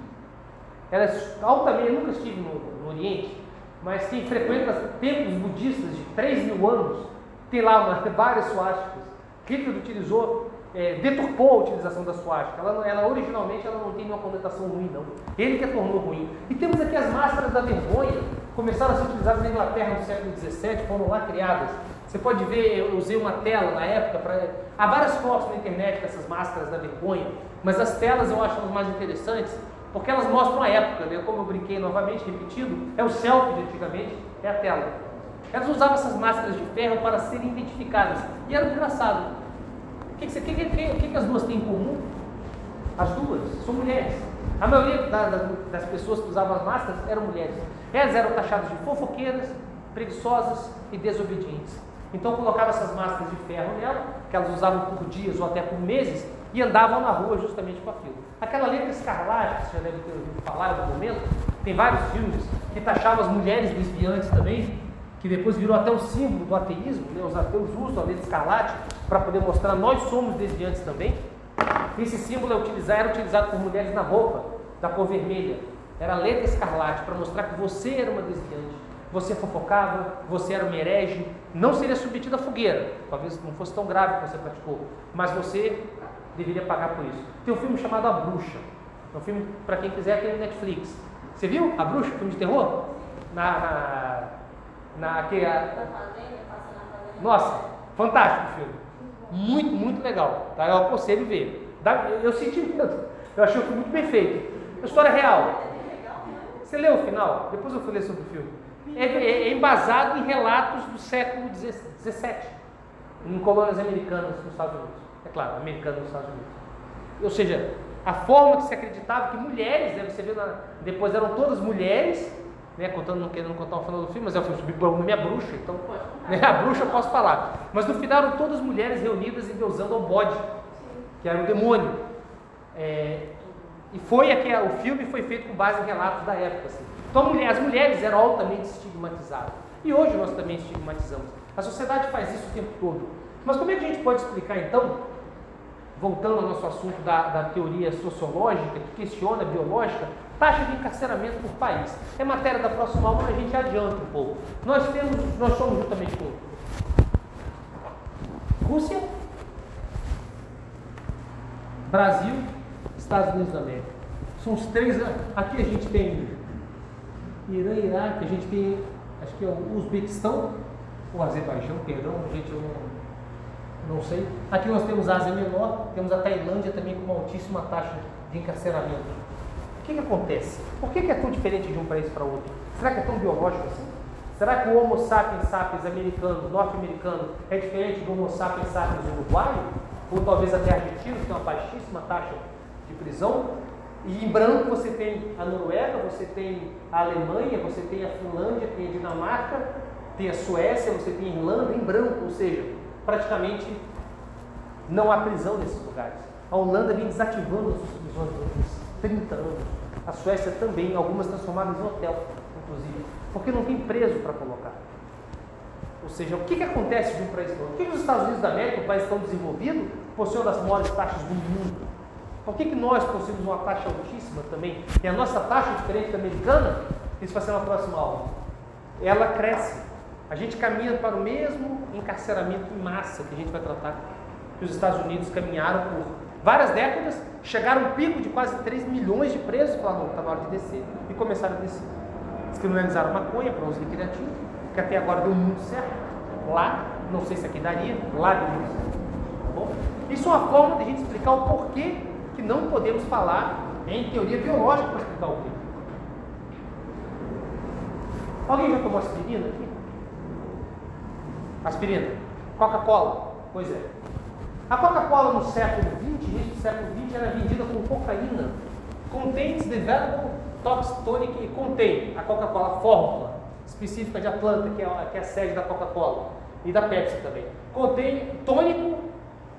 Ela é altamente, eu nunca estive no, no Oriente, mas quem frequenta templos budistas de 3 mil anos, tem lá uma, várias swasticas. Hitler utilizou, é, deturpou a utilização da swastika. Ela, ela, originalmente ela não tem uma conotação ruim, não. Ele que a tornou ruim. E temos aqui as máscaras da vergonha, começaram a ser utilizadas na Inglaterra no século XVII, foram lá criadas você pode ver, eu usei uma tela na época para. Há várias fotos na internet dessas máscaras da vergonha, mas as telas eu acho as mais interessantes porque elas mostram a época, né? como eu brinquei novamente, repetido, é o selfie de antigamente, é a tela. Elas usavam essas máscaras de ferro para serem identificadas. E era engraçado. O que, que, que, que, que as duas têm em comum? As duas são mulheres. A maioria da, da, das pessoas que usavam as máscaras eram mulheres. Elas eram taxadas de fofoqueiras, preguiçosas e desobedientes. Então colocava essas máscaras de ferro nela, que elas usavam por dias ou até por meses, e andavam na rua justamente com aquilo. Aquela letra escarlate, que você já deve ter ouvido falar em algum momento, tem vários filmes que taxavam as mulheres desviantes também, que depois virou até o símbolo do ateísmo, né? os ateus usam a letra escarlate para poder mostrar nós somos desviantes também. Esse símbolo é utilizado, era utilizado por mulheres na roupa da cor vermelha. Era a letra escarlate para mostrar que você era uma desviante você fofocava, você era um herege, não seria submetido à fogueira, talvez não fosse tão grave que você praticou, mas você deveria pagar por isso. Tem um filme chamado A Bruxa, é um filme, para quem quiser, tem no Netflix. Você viu A Bruxa, filme de terror? Na. na, na que, a... Nossa, fantástico o filme. Muito, muito legal. Tá? Eu aconselho ver. Eu senti medo. Eu achei o filme muito bem feito. A história é real. Você leu o final? Depois eu ler sobre o filme. É, é, é embasado em relatos do século XVII, em colônias americanas nos Estados Unidos. É claro, americanas nos Estados Unidos. Ou seja, a forma que se acreditava que mulheres, né, você viu na, depois eram todas mulheres, né, contando, não querendo contar o final do filme, mas é o filme sobre minha bruxa, então né, a bruxa eu posso falar. Mas no final eram todas mulheres reunidas e deusando ao bode, que era o demônio. É, e foi o filme foi feito com base em relatos da época. Assim. Então mulher, as mulheres eram altamente estigmatizadas. E hoje nós também estigmatizamos. A sociedade faz isso o tempo todo. Mas como é que a gente pode explicar então, voltando ao nosso assunto da, da teoria sociológica, que questiona a biológica, taxa de encarceramento por país? É matéria da próxima aula, mas a gente adianta um pouco. Nós temos, nós somos juntamente com Rússia, Brasil, Estados Unidos da América. São os três. Aqui a gente tem Irã, Iraque, a gente tem, acho que é o Uzbequistão, ou Azerbaijão, perdão, gente, eu não, não sei. Aqui nós temos a Ásia Menor, temos a Tailândia também com uma altíssima taxa de encarceramento. O que, que acontece? Por que, que é tão diferente de um país para outro? Será que é tão biológico assim? Será que o Homo sapiens sapiens americano, norte-americano, é diferente do Homo sapiens sapiens uruguaio? Ou talvez até argentino, que tem uma baixíssima taxa de prisão? E em branco você tem a Noruega, você tem a Alemanha, você tem a Finlândia, tem a Dinamarca, tem a Suécia, você tem a Irlanda em branco, ou seja, praticamente não há prisão nesses lugares. A Holanda vem desativando as prisões 30 anos. A Suécia também, algumas transformadas em hotel, inclusive, porque não tem preso para colocar. Ou seja, o que, que acontece de um país para outro? Por que, os Estados Unidos da América, um país tão desenvolvido, possui uma das maiores taxas do mundo? Por que, que nós possuímos uma taxa altíssima também? E a nossa taxa diferente da americana? Isso vai ser na próxima aula. Ela cresce. A gente caminha para o mesmo encarceramento em massa que a gente vai tratar. Que os Estados Unidos caminharam por várias décadas, chegaram um pico de quase 3 milhões de presos, falaram, está na hora de descer. E começaram a descer. Descriminalizaram maconha para uso recreativo, que até agora deu muito certo. Lá, não sei se aqui daria, lá deu muito certo. Tá bom? Isso é uma forma de a gente explicar o porquê que não podemos falar em teoria biológica para explicar o quê. Alguém já tomou aspirina aqui? Aspirina. Coca-Cola. Pois é. A Coca-Cola no século XX, início do século XX, era vendida com cocaína. Contains developable toxic tonic e contém a Coca-Cola, a fórmula específica de Atlanta, que é, que é a sede da Coca-Cola e da Pepsi também. Contém tônico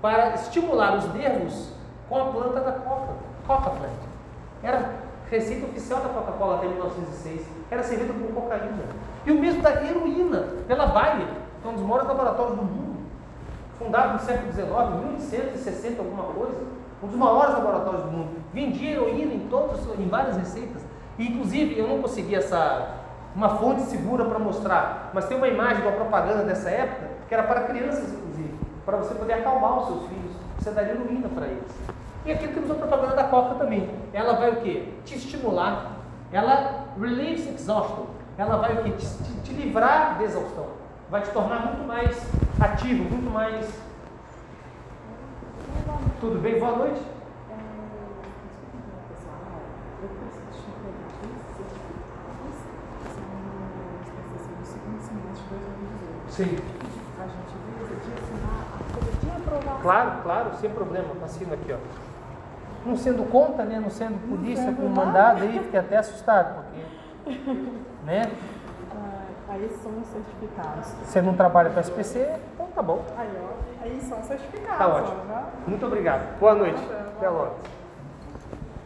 para estimular os nervos com a planta da Coca, Coca Plant. Era receita oficial da Coca-Cola até 1906, era servida com cocaína. E o mesmo da heroína, pela Bayer, que é um dos maiores laboratórios do mundo, fundado no século XIX, 1860 alguma coisa, um dos maiores laboratórios do mundo. Vendia heroína em, todos, em várias receitas. E, inclusive, eu não consegui essa, uma fonte segura para mostrar, mas tem uma imagem de uma propaganda dessa época que era para crianças, inclusive, para você poder acalmar os seus filhos. Você daria heroína para eles. E aqui temos a propaganda da Coca também. Ela vai o quê? Te estimular. Ela relieves exhaustion. Ela vai o quê? Te, te, te livrar de exaustão. Vai te tornar muito mais ativo, muito mais. Tudo bem? Boa noite. Sim. Claro, claro, sem problema. Assino aqui, ó não sendo conta, né? Não sendo polícia não com mandado aí, fiquei até assustado, porque. Né? Aí são certificados. Você não trabalha para SPC, então tá bom. Aí, ó, aí são certificados. Tá ótimo. Ó, né? Muito obrigado. Boa noite. Até logo.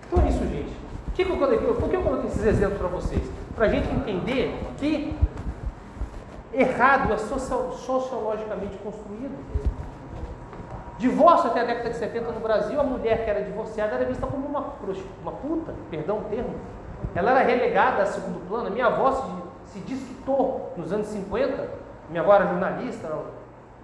Então é isso, gente. Que que eu coloquei, por que eu coloquei esses exemplos para vocês? Para a gente entender que errado é sociologicamente construído. Divórcio até a década de 70 no Brasil, a mulher que era divorciada era vista como uma, uma puta, perdão o termo. Ela era relegada a segundo plano. A minha avó se, se desquitou nos anos 50. Minha avó era jornalista,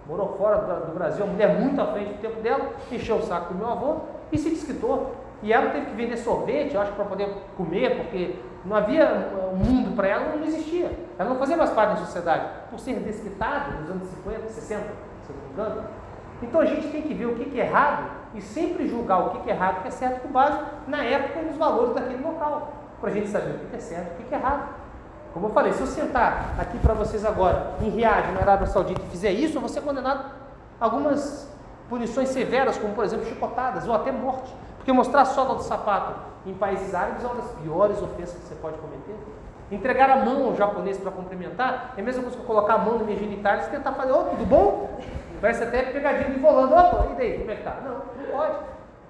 morou fora do, Brasil, uma mulher muito à frente do tempo dela, encheu o saco do meu avô e se desquitou. E ela teve que vender sorvete, eu acho, para poder comer, porque não havia um mundo para ela, não existia. Ela não fazia mais parte da sociedade. Por ser desquitada nos anos 50, 60, se não me engano, Então a gente tem que ver o que é errado e sempre julgar o que é errado o que é certo com base na época e nos valores daquele local, para a gente saber o que é certo e o que é errado. Como eu falei, se eu sentar aqui para vocês agora, em Riad, na Arábia Saudita, e fizer isso, eu vou ser condenado a algumas punições severas, como por exemplo chicotadas ou até morte. Porque mostrar a sola do sapato em países árabes é uma das piores ofensas que você pode cometer. Entregar a mão ao japonês para cumprimentar é a mesma coisa que eu colocar a mão no minha genitália e tentar fazer, ô, oh, tudo bom? Parece até pegadinha de volando, opa, e daí, como é que tá? Não, não pode.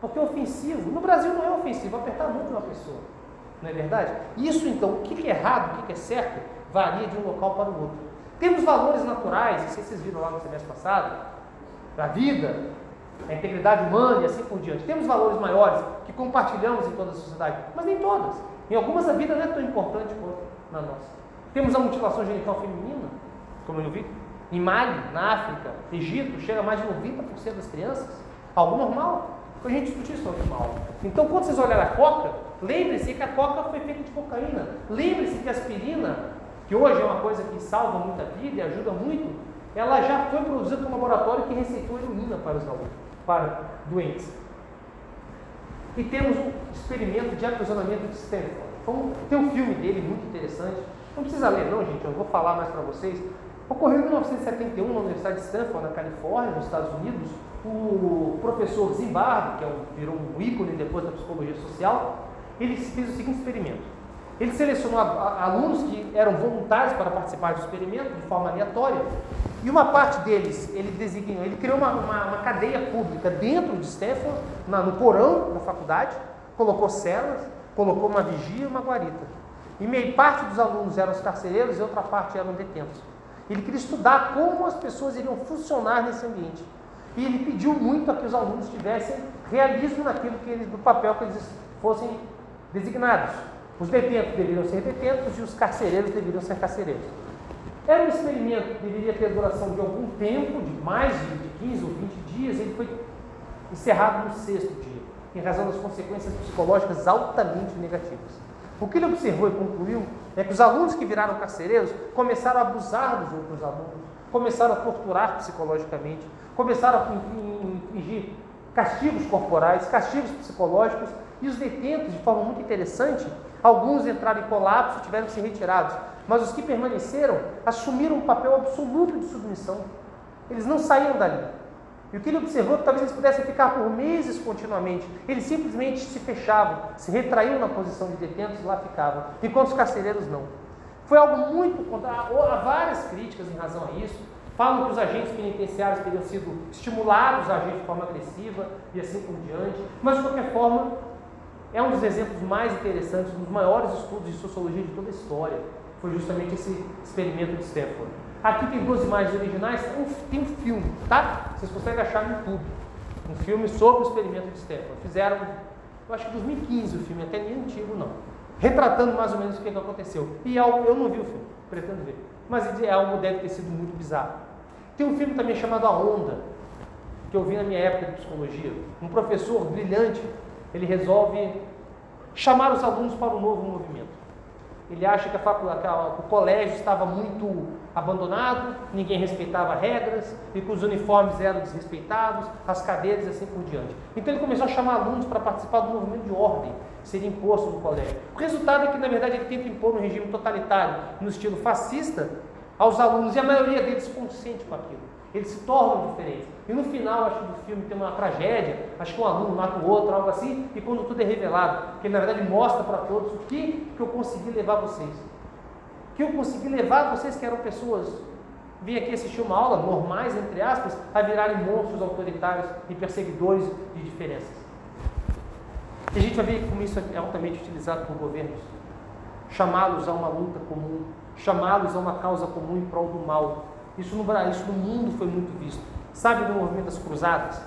Porque é ofensivo. No Brasil não é ofensivo, apertar a mão de uma pessoa. Não é verdade? Isso então, o que é errado, o que é certo, varia de um local para o outro. Temos valores naturais, não sei se vocês viram lá no semestre passado, a vida, a integridade humana e assim por diante. Temos valores maiores que compartilhamos em toda a sociedade, mas nem todas. Em algumas a vida não é tão importante quanto na nossa. Temos a mutilação genital feminina, como eu vi, em Mali, na África, Egito, chega a mais de 90% das crianças. Algo normal. A gente discutiu isso no mal. Então, quando vocês olharem a coca, lembre-se que a coca foi feita de cocaína. Lembre-se que a aspirina, que hoje é uma coisa que salva muita vida e ajuda muito, ela já foi produzida por um laboratório que receitou heroína para os para doentes. E temos um experimento de aprisionamento de Stanford. Tem um filme dele muito interessante. Não precisa ler, não, gente, eu vou falar mais para vocês. Ocorreu em 1971 na Universidade de Stanford, na Califórnia, nos Estados Unidos, o professor Zimbardo, que é um, virou um ícone depois da psicologia social, ele fez o seguinte experimento. Ele selecionou alunos que eram voluntários para participar do experimento de forma aleatória, e uma parte deles ele designou, ele criou uma, uma, uma cadeia pública dentro de Stanford, na, no porão da faculdade, colocou celas, colocou uma vigia e uma guarita. E meio parte dos alunos eram os carcereiros e outra parte eram detentos. Ele queria estudar como as pessoas iriam funcionar nesse ambiente. E ele pediu muito a que os alunos tivessem realismo naquilo que eles, no papel que eles fossem designados. Os detentos deveriam ser detentos e os carcereiros deveriam ser carcereiros. Era um experimento que deveria ter duração de algum tempo, de mais de 15 ou 20 dias, ele foi encerrado no sexto dia, em razão das consequências psicológicas altamente negativas. O que ele observou e concluiu é que os alunos que viraram carcereiros começaram a abusar dos outros alunos, começaram a torturar psicologicamente, começaram a infligir castigos corporais, castigos psicológicos, e os detentos, de forma muito interessante, alguns entraram em colapso tiveram que ser retirados, mas os que permaneceram assumiram um papel absoluto de submissão. Eles não saíram dali. E o que ele observou é que talvez eles pudessem ficar por meses continuamente. Eles simplesmente se fechavam, se retraíam na posição de detentos e lá ficavam, enquanto os carcereiros não. Foi algo muito. Há várias críticas em razão a isso. Falam que os agentes penitenciários teriam sido estimulados a agir de forma agressiva e assim por diante. Mas, de qualquer forma, é um dos exemplos mais interessantes, um dos maiores estudos de sociologia de toda a história. Foi justamente esse experimento de Stanford. Aqui tem duas imagens originais, tem um filme, tá? Vocês conseguem achar no YouTube. Um filme sobre o experimento de Stanford. Fizeram, eu acho que 2015 o filme, até nem antigo não. Retratando mais ou menos o que, aconteceu. E é algo, eu não vi o filme, pretendo ver. Mas é algo deve ter sido muito bizarro. Tem um filme também chamado A Onda, que eu vi na minha época de psicologia. Um professor brilhante, ele resolve chamar os alunos para um novo movimento. Ele acha que, que a, o colégio estava muito abandonado, ninguém respeitava regras e que os uniformes eram desrespeitados, as cadeiras e assim por diante. Então ele começou a chamar alunos para participar do movimento de ordem seria imposto no colégio. O resultado é que, na verdade, ele tenta impor um regime totalitário no estilo fascista aos alunos e a maioria deles consente com aquilo. Eles se tornam diferentes. E no final, acho que do filme tem uma tragédia, acho que um aluno mata o outro, algo assim, e quando tudo é revelado, que ele, na verdade mostra para todos o que, que eu consegui levar vocês. Que eu consegui levar vocês que eram pessoas, vim aqui assistir uma aula, normais, entre aspas, a virarem monstros autoritários e perseguidores de diferenças. E a gente vai ver como isso é altamente utilizado por governos. Chamá-los a uma luta comum, chamá-los a uma causa comum em prol do mal, isso no, isso no mundo foi muito visto. Sabe do movimento das cruzadas?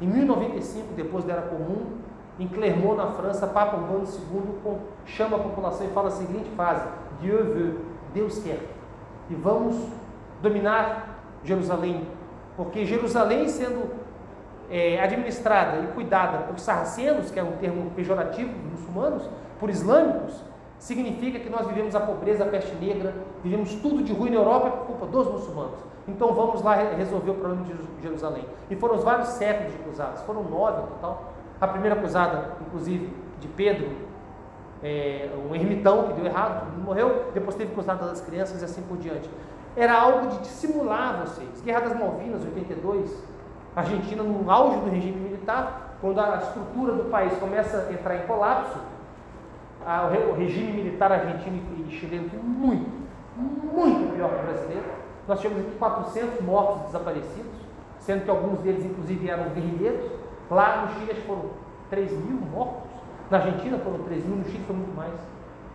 Em 1095, depois da Era Comum, em Clermont, na França, Papa Urbano II chama a população e fala a seguinte frase: Dieu veut, Deus quer. E vamos dominar Jerusalém, porque Jerusalém sendo é, administrada e cuidada por sarracenos, que é um termo pejorativo dos muçulmanos, por islâmicos, significa que nós vivemos a pobreza, a peste negra, vivemos tudo de ruim na Europa por culpa dos muçulmanos. Então vamos lá resolver o problema de Jerusalém. E foram os vários séculos de cruzadas, foram nove no total. A primeira cruzada, inclusive, de Pedro, é, um ermitão que deu errado, morreu, depois teve cruzada das crianças e assim por diante. Era algo de dissimular vocês. Guerra das Malvinas, 82, Argentina no auge do regime militar, quando a estrutura do país começa a entrar em colapso, a, o regime militar argentino e chileno foi muito, muito pior que o brasileiro. Nós tivemos aqui 400 mortos desaparecidos, sendo que alguns deles, inclusive, eram guerrilheiros. Lá no Chile foram 3 mil mortos, na Argentina foram 3 mil, no Chile foi muito mais.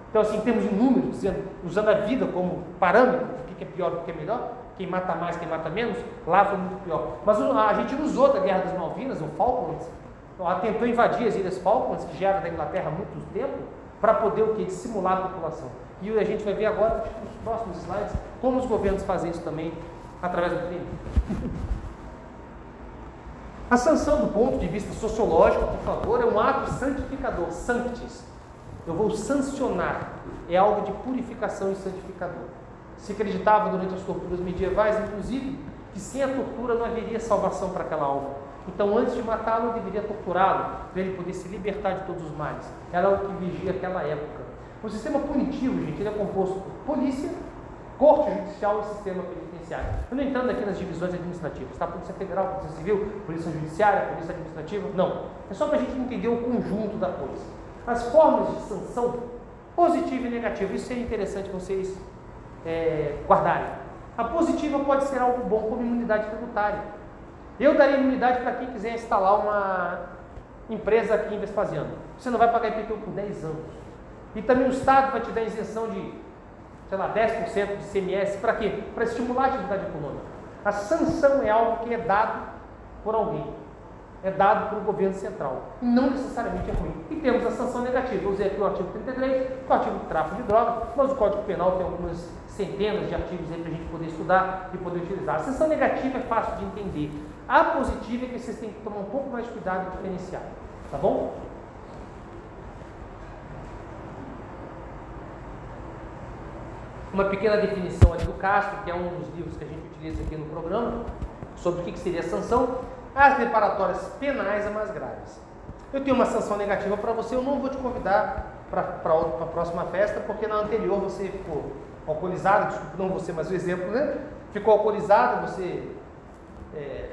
Então, assim, em termos de números, dizendo, usando a vida como parâmetro, o que é pior, o que é melhor, quem mata mais, quem mata menos, lá foi muito pior. Mas a gente usou da Guerra das Malvinas, o Falklands, ela tentou invadir as Ilhas Falklands, que já era da Inglaterra há muito tempo, para poder o que? Dissimular a população. E a gente vai ver agora, nos próximos slides, como os governos fazem isso também através do crime. A sanção, do ponto de vista sociológico, por favor, é um ato santificador, sanctis. Eu vou sancionar. É algo de purificação e santificador. Se acreditava durante as torturas medievais, inclusive, que sem a tortura não haveria salvação para aquela alma. Então, antes de matá-lo, deveria torturá-lo, para ele poder se libertar de todos os males. Era o que vigia aquela época. O sistema punitivo, gente, ele é composto por polícia, corte judicial e sistema penitenciário. Eu não entendo aqui nas divisões administrativas, tá? Polícia Federal, Polícia Civil, Polícia Judiciária, Polícia Administrativa, não. É só para a gente entender o conjunto da coisa. As formas de sanção, positiva e negativa, isso é interessante vocês é, guardarem. A positiva pode ser algo bom, como imunidade tributária. Eu daria imunidade para quem quiser instalar uma empresa aqui em Vespasiano. Você não vai pagar IPTU por 10 anos. E também o Estado vai te dar isenção de, sei lá, 10% de CMS. Para quê? Para estimular a atividade econômica. A sanção é algo que é dado por alguém. É dado pelo governo central. Não necessariamente é ruim. E temos a sanção negativa. Eu usei aqui o artigo 33, que é o artigo de tráfico de drogas, mas o Código Penal tem algumas centenas de artigos aí para a gente poder estudar e poder utilizar. A sanção negativa é fácil de entender. A positiva é que vocês têm que tomar um pouco mais de cuidado e diferenciar. Tá bom? Uma pequena definição ali do Castro, que é um dos livros que a gente utiliza aqui no programa, sobre o que seria sanção. As reparatórias penais são mais graves. Eu tenho uma sanção negativa para você, eu não vou te convidar para a próxima festa, porque na anterior você ficou alcoolizado, desculpe, não você, mas o exemplo, né? Ficou alcoolizado, você é,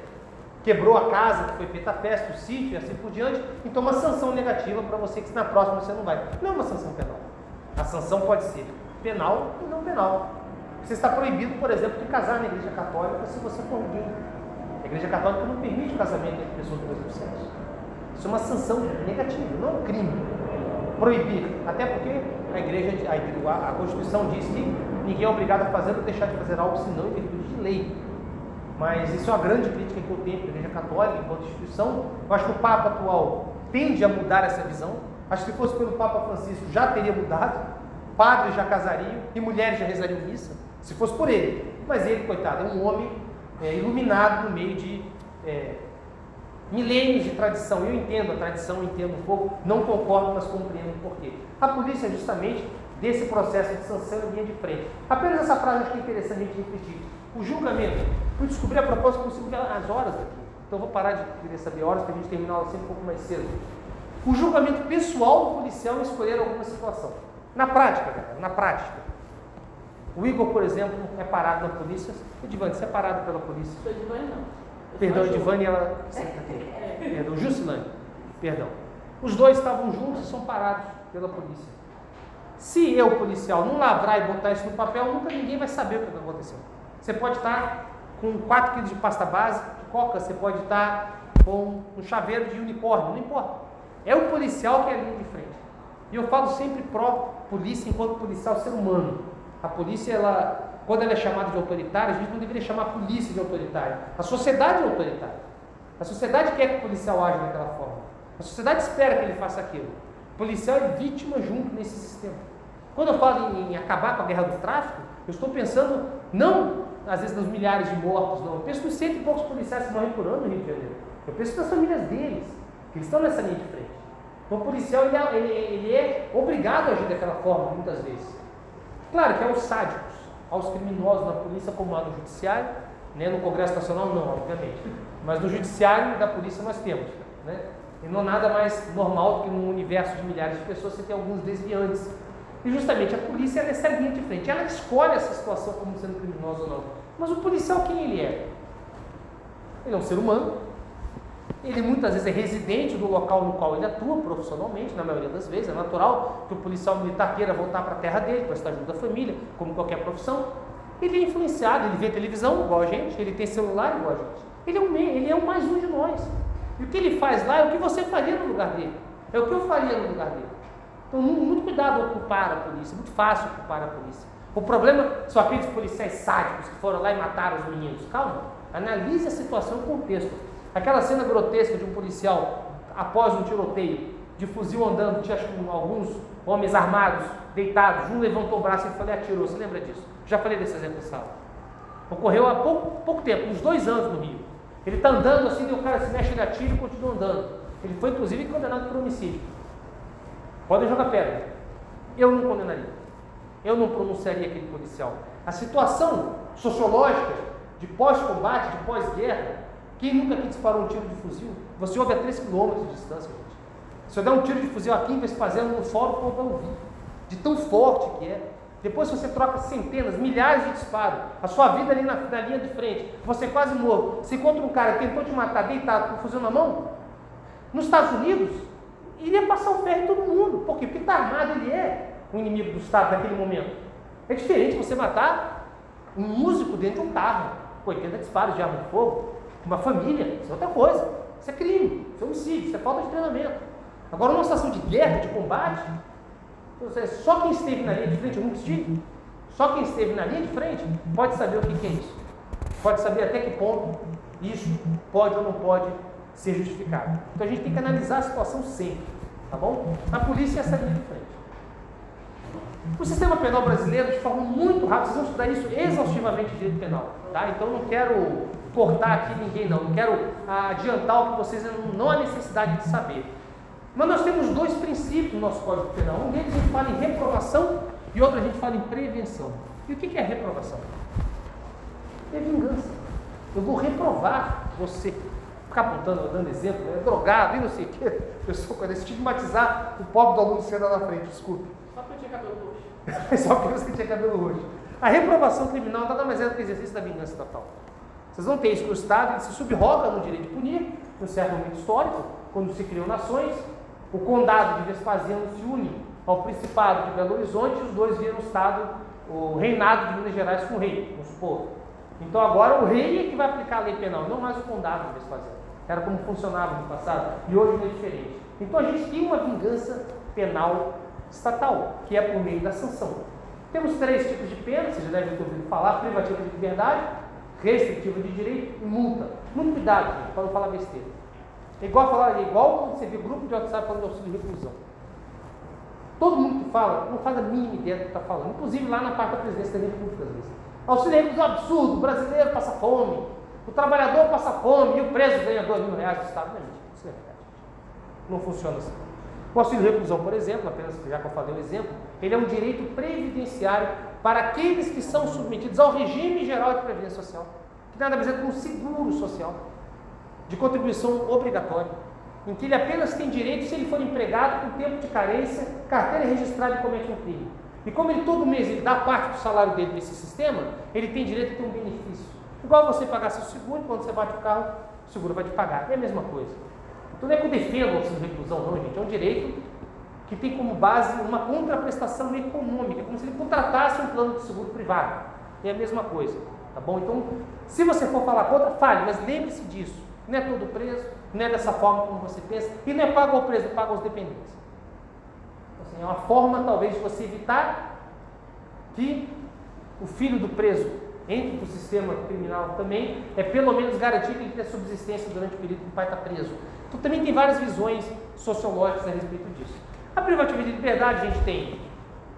quebrou a casa, que foi feita a festa, o sítio e assim por diante, então uma sanção negativa para você que na próxima você não vai. Não é uma sanção penal. A sanção pode ser penal e não penal. Você está proibido, por exemplo, de casar na igreja católica se você for gay. A igreja católica não permite o casamento entre pessoas do mesmo sexo. Isso é uma sanção negativa, não é um crime. Proibir, até porque a igreja, a, a Constituição diz que ninguém é obrigado a fazer ou deixar de fazer algo senão em virtude de lei. Mas isso é uma grande crítica que eu tenho para a Igreja Católica enquanto instituição. Eu acho que o Papa atual tende a mudar essa visão. Acho que se fosse pelo Papa Francisco já teria mudado. Padres já casariam e mulheres já rezariam missa, se fosse por ele. Mas ele, coitado, é um homem é, iluminado no meio de é, milênios de tradição. Eu entendo a tradição, entendo um pouco, não concordo, mas compreendo o porquê. A polícia é justamente desse processo de sanção em linha de frente. Apenas essa frase acho que é interessante a gente refletir. O julgamento. Eu descobri a propósito que consigo ver as horas aqui. Então vou parar de querer saber horas para a gente terminar ela sempre um pouco mais cedo. O julgamento pessoal do policial em escolher alguma situação. Na prática, galera, na prática. O Igor, por exemplo, é parado na polícia. Edivane, você é parado pela polícia? Sou Edivane, não. Perdão, Edivane, ela. É. Perdão, Juscelane. Perdão. Os dois estavam juntos e são parados pela polícia. Se eu, policial, não lavrar e botar isso no papel, nunca ninguém vai saber o que aconteceu. Você pode estar com 4 kg de pasta base, de coca, você pode estar com um chaveiro de unicórnio, não importa. É o policial que é a linha de frente. E eu falo sempre pró-polícia enquanto policial ser humano. A polícia, ela, quando ela é chamada de autoritária, a gente não deveria chamar a polícia de autoritária. A sociedade é autoritária. A sociedade quer que o policial age daquela forma. A sociedade espera que ele faça aquilo. O policial é vítima junto nesse sistema. Quando eu falo em, em acabar com a guerra do tráfico, eu estou pensando não às vezes nos milhares de mortos, não. Eu penso nos cento e poucos policiais que morrem por ano no Rio de Janeiro. Eu penso nas famílias deles, que eles estão nessa linha de frente. O policial ele é, ele, ele é obrigado a agir daquela forma, muitas vezes. Claro que aos sádicos, aos criminosos na polícia, como há no judiciário, né? no Congresso Nacional não, obviamente. Mas no judiciário da polícia nós temos. Né? E não nada mais normal do que num universo de milhares de pessoas você ter alguns desviantes. E justamente a polícia é essa linha de frente. Ela escolhe essa situação como sendo criminosa ou não. Mas o policial quem ele é? Ele é um ser humano. Ele muitas vezes é residente do local no qual ele atua profissionalmente, na maioria das vezes. É natural que o policial militar queira voltar para a terra dele, para estar junto da família, como qualquer profissão. Ele é influenciado, ele vê televisão igual a gente, ele tem celular igual a gente. Ele é um, ele é um mais um de nós. E o que ele faz lá é o que você faria no lugar dele. É o que eu faria no lugar dele. Então, muito cuidado ao culpar a polícia. É muito fácil culpar a polícia. O problema são aqueles policiais sádicos que foram lá e mataram os meninos. Calma, analise a situação, o contexto. Aquela cena grotesca de um policial após um tiroteio, de fuzil andando, tinha alguns homens armados, deitados, um levantou o braço e falou, atirou. Você lembra disso? Já falei desse exemplo, Sala. Ocorreu há pouco, pouco tempo, uns dois anos no Rio. Ele está andando assim, e o cara se mexe, ele atira e continua andando. Ele foi, inclusive, condenado por homicídio. Podem jogar pedra. Eu não condenaria. Eu não pronunciaria aquele policial. A situação sociológica de pós-combate, de pós-guerra, quem nunca aqui disparou um tiro de fuzil? Você ouve a 3 km de distância, gente. Se eu der um tiro de fuzil aqui em Vespasiano, no fórum, o povo vai ouvir. De tão forte que é. Depois você troca centenas, milhares de disparos, a sua vida ali na, na linha de frente, você quase morto. Se encontra um cara que tentou te matar deitado com o fuzil na mão, nos Estados Unidos, iria passar o ferro em todo mundo. Por quê? Porque está armado, ele é o inimigo do Estado naquele momento. É diferente você matar um músico dentro de um carro, com 80 disparos de arma de fogo, uma família, isso é outra coisa. Isso é crime, isso é homicídio, isso é falta de treinamento. Agora, numa situação de guerra, de combate, só quem esteve na linha de frente, eu nunca só quem esteve na linha de frente pode saber o que é isso. Pode saber até que ponto isso pode ou não pode ser justificado. Então a gente tem que analisar a situação sempre, tá bom? A polícia é essa linha de frente. O sistema penal brasileiro, de forma muito rápida, vocês vão estudar isso exaustivamente em direito penal, tá? Então não quero cortar aqui ninguém, não. Não quero adiantar o que vocês não há necessidade de saber. Mas nós temos dois princípios no nosso Código Penal. Um deles a gente fala em reprovação e outro a gente fala em prevenção. E o que é reprovação? É vingança. Eu vou reprovar você. Ficar apontando, dando exemplo, é drogado e não sei o quê. Pessoa, quando estigmatizar o pobre do aluno sendo lá na frente, desculpe. Cabelo roxo. Só porque você tinha cabelo roxo. A reprovação criminal nada mais é do que exercício da vingança total. Vocês vão ter isso que o Estado se subroga no direito de punir, no certo momento histórico, quando se criam nações, o condado de Vespasiano se une ao Principado de Belo Horizonte os dois viram o Estado, o reinado de Minas Gerais com o rei, vamos supor. Então agora o rei é que vai aplicar a lei penal, não mais o condado de Vespasiano. Era como funcionava no passado e hoje é diferente. Então a gente tem uma vingança penal estatal, que é por meio da sanção. Temos três tipos de pena, vocês já devem ter ouvido falar: privativa de liberdade, restritiva de direito e multa. Muito cuidado, gente, para não falar besteira. É igual, falar, é igual quando você vê grupo de WhatsApp falando de auxílio de reclusão. Todo mundo que fala não faz a mínima ideia do que está falando, inclusive lá na parte da presidência da República, às vezes. Auxílio de reclusão é absurdo, o brasileiro passa fome, o trabalhador passa fome e o preso ganha 2 mil reais do Estado. Não é mentira, isso não é verdade. Não funciona assim. O auxílio reclusão, por exemplo, apenas já que eu falei o exemplo, ele é um direito previdenciário para aqueles que são submetidos ao regime geral de previdência social, que nada mais é que um seguro social de contribuição obrigatória, em que ele apenas tem direito se ele for empregado com tempo de carência, carteira registrada e comete um crime. E como ele todo mês ele dá parte do salário dele nesse sistema, ele tem direito a ter um benefício. Igual você pagar seu seguro, quando você bate o carro, o seguro vai te pagar. É a mesma coisa. Então não é que eu defendo o auxílio de reclusão, não, gente. É um direito que tem como base uma contraprestação econômica, como se ele contratasse um plano de seguro privado. É a mesma coisa, tá bom? Então, se você for falar contra, fale, mas lembre-se disso. Não é todo preso, não é dessa forma como você pensa, e não é pago ao preso, é pago aos dependentes. Então, assim, é uma forma, talvez, de você evitar que o filho do preso entre para o sistema criminal também, é pelo menos garantir que ele tenha subsistência durante o período que o pai está preso. Então também tem várias visões sociológicas a respeito disso. A privativa de liberdade a gente tem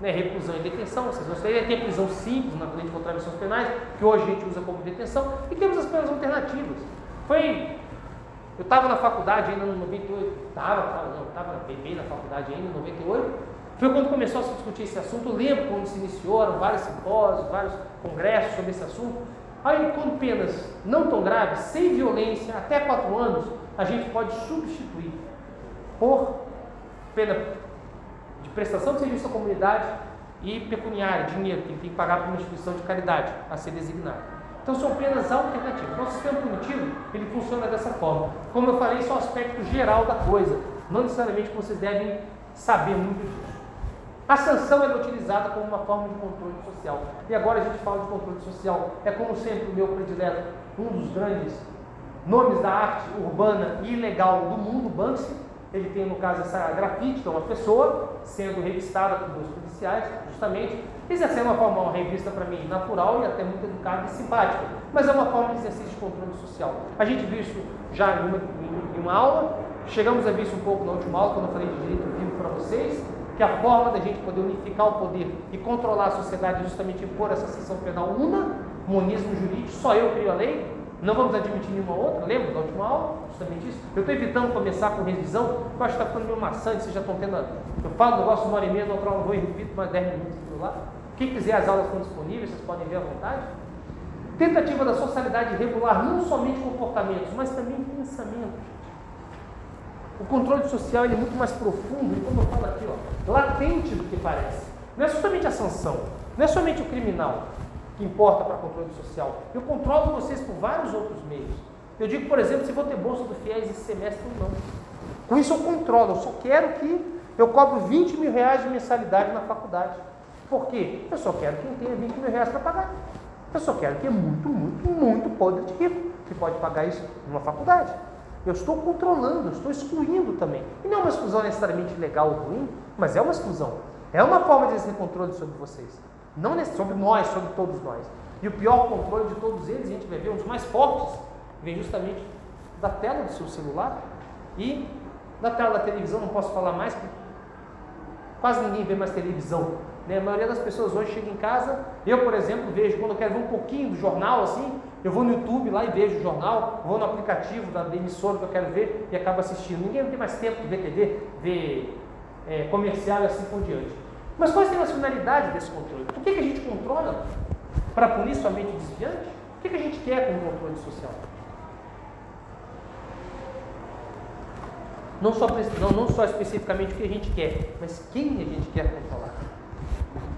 né, reclusão e detenção, vocês vão saber, tem prisão simples na lei de contravenções penais, que hoje a gente usa como detenção, e temos as penas alternativas. Foi Eu estava na faculdade ainda no 98, estava, não, estava bem na faculdade ainda, no 98. Foi quando começou a se discutir esse assunto. Eu lembro quando se iniciou, eram vários simpósios, vários congressos sobre esse assunto. Aí, com penas não tão graves, sem violência, até quatro anos, a gente pode substituir por pena de prestação de serviço à comunidade e pecuniária, dinheiro, que tem que pagar para uma instituição de caridade a ser designada. Então são penas alternativas. Nosso sistema punitivo ele funciona dessa forma. Como eu falei, isso é o aspecto geral da coisa. Não necessariamente vocês devem saber muito disso. A sanção é utilizada como uma forma de controle social. E agora a gente fala de controle social. É como sempre o meu predileto, um dos grandes nomes da arte urbana e ilegal do mundo, Banksy. Ele tem, no caso, essa grafite, que é uma pessoa sendo revistada por dois policiais, justamente, exercendo uma forma, uma revista para mim natural e até muito educada e simpática. Mas é uma forma de exercício de controle social. A gente viu isso já em uma, em uma aula, chegamos a ver isso um pouco na última aula, quando eu falei de direito vivo para vocês que a forma da gente poder unificar o poder e controlar a sociedade é justamente impor essa sessão penal una, monismo jurídico, só eu crio a lei, não vamos admitir nenhuma outra, lembra da última aula? Justamente isso. Eu estou evitando começar com revisão, eu acho que está ficando meio maçante, vocês já estão tendo. A... Eu falo um negócio uma hora e meia, na outra aula vou e repito mais 10 minutos aquilo lá. Quem quiser, as aulas estão disponíveis, vocês podem ver à vontade. Tentativa da socialidade regular não somente comportamentos, mas também pensamentos. O controle social é muito mais profundo e, como eu falo aqui, ó, latente do que parece. Não é somente a sanção, não é somente o criminal que importa para controle social. Eu controlo vocês por vários outros meios. Eu digo, por exemplo, se vou ter bolsa do FIES esse semestre ou não. Com isso eu controlo, eu só quero que eu cobro 20 mil reais de mensalidade na faculdade. Por quê? Eu só quero quem tenha 20 mil reais para pagar. Eu só quero que é muito, muito, muito poder de rico que pode pagar isso numa faculdade. Eu estou controlando, eu estou excluindo também. E não é uma exclusão necessariamente legal ou ruim, mas é uma exclusão. É uma forma de exercer controle sobre vocês. Não sobre nós, sobre todos nós. E o pior controle de todos eles, a gente vai ver, um dos mais fortes, vem justamente da tela do seu celular e da tela da televisão. Não posso falar mais, quase ninguém vê mais televisão. Né? A maioria das pessoas hoje chega em casa, eu, por exemplo, vejo, quando eu quero ver um pouquinho do jornal, assim, eu vou no YouTube lá e vejo o jornal, vou no aplicativo da, emissora que eu quero ver e acabo assistindo. Ninguém tem mais tempo de ver TV, ver é, comercial e assim por diante. Mas quais são as finalidades desse controle? Por que, que a gente controla? Para punir somente o desviante? O que, que a gente quer com o controle social? Não só, não, não só especificamente o que a gente quer, mas quem a gente quer controlar.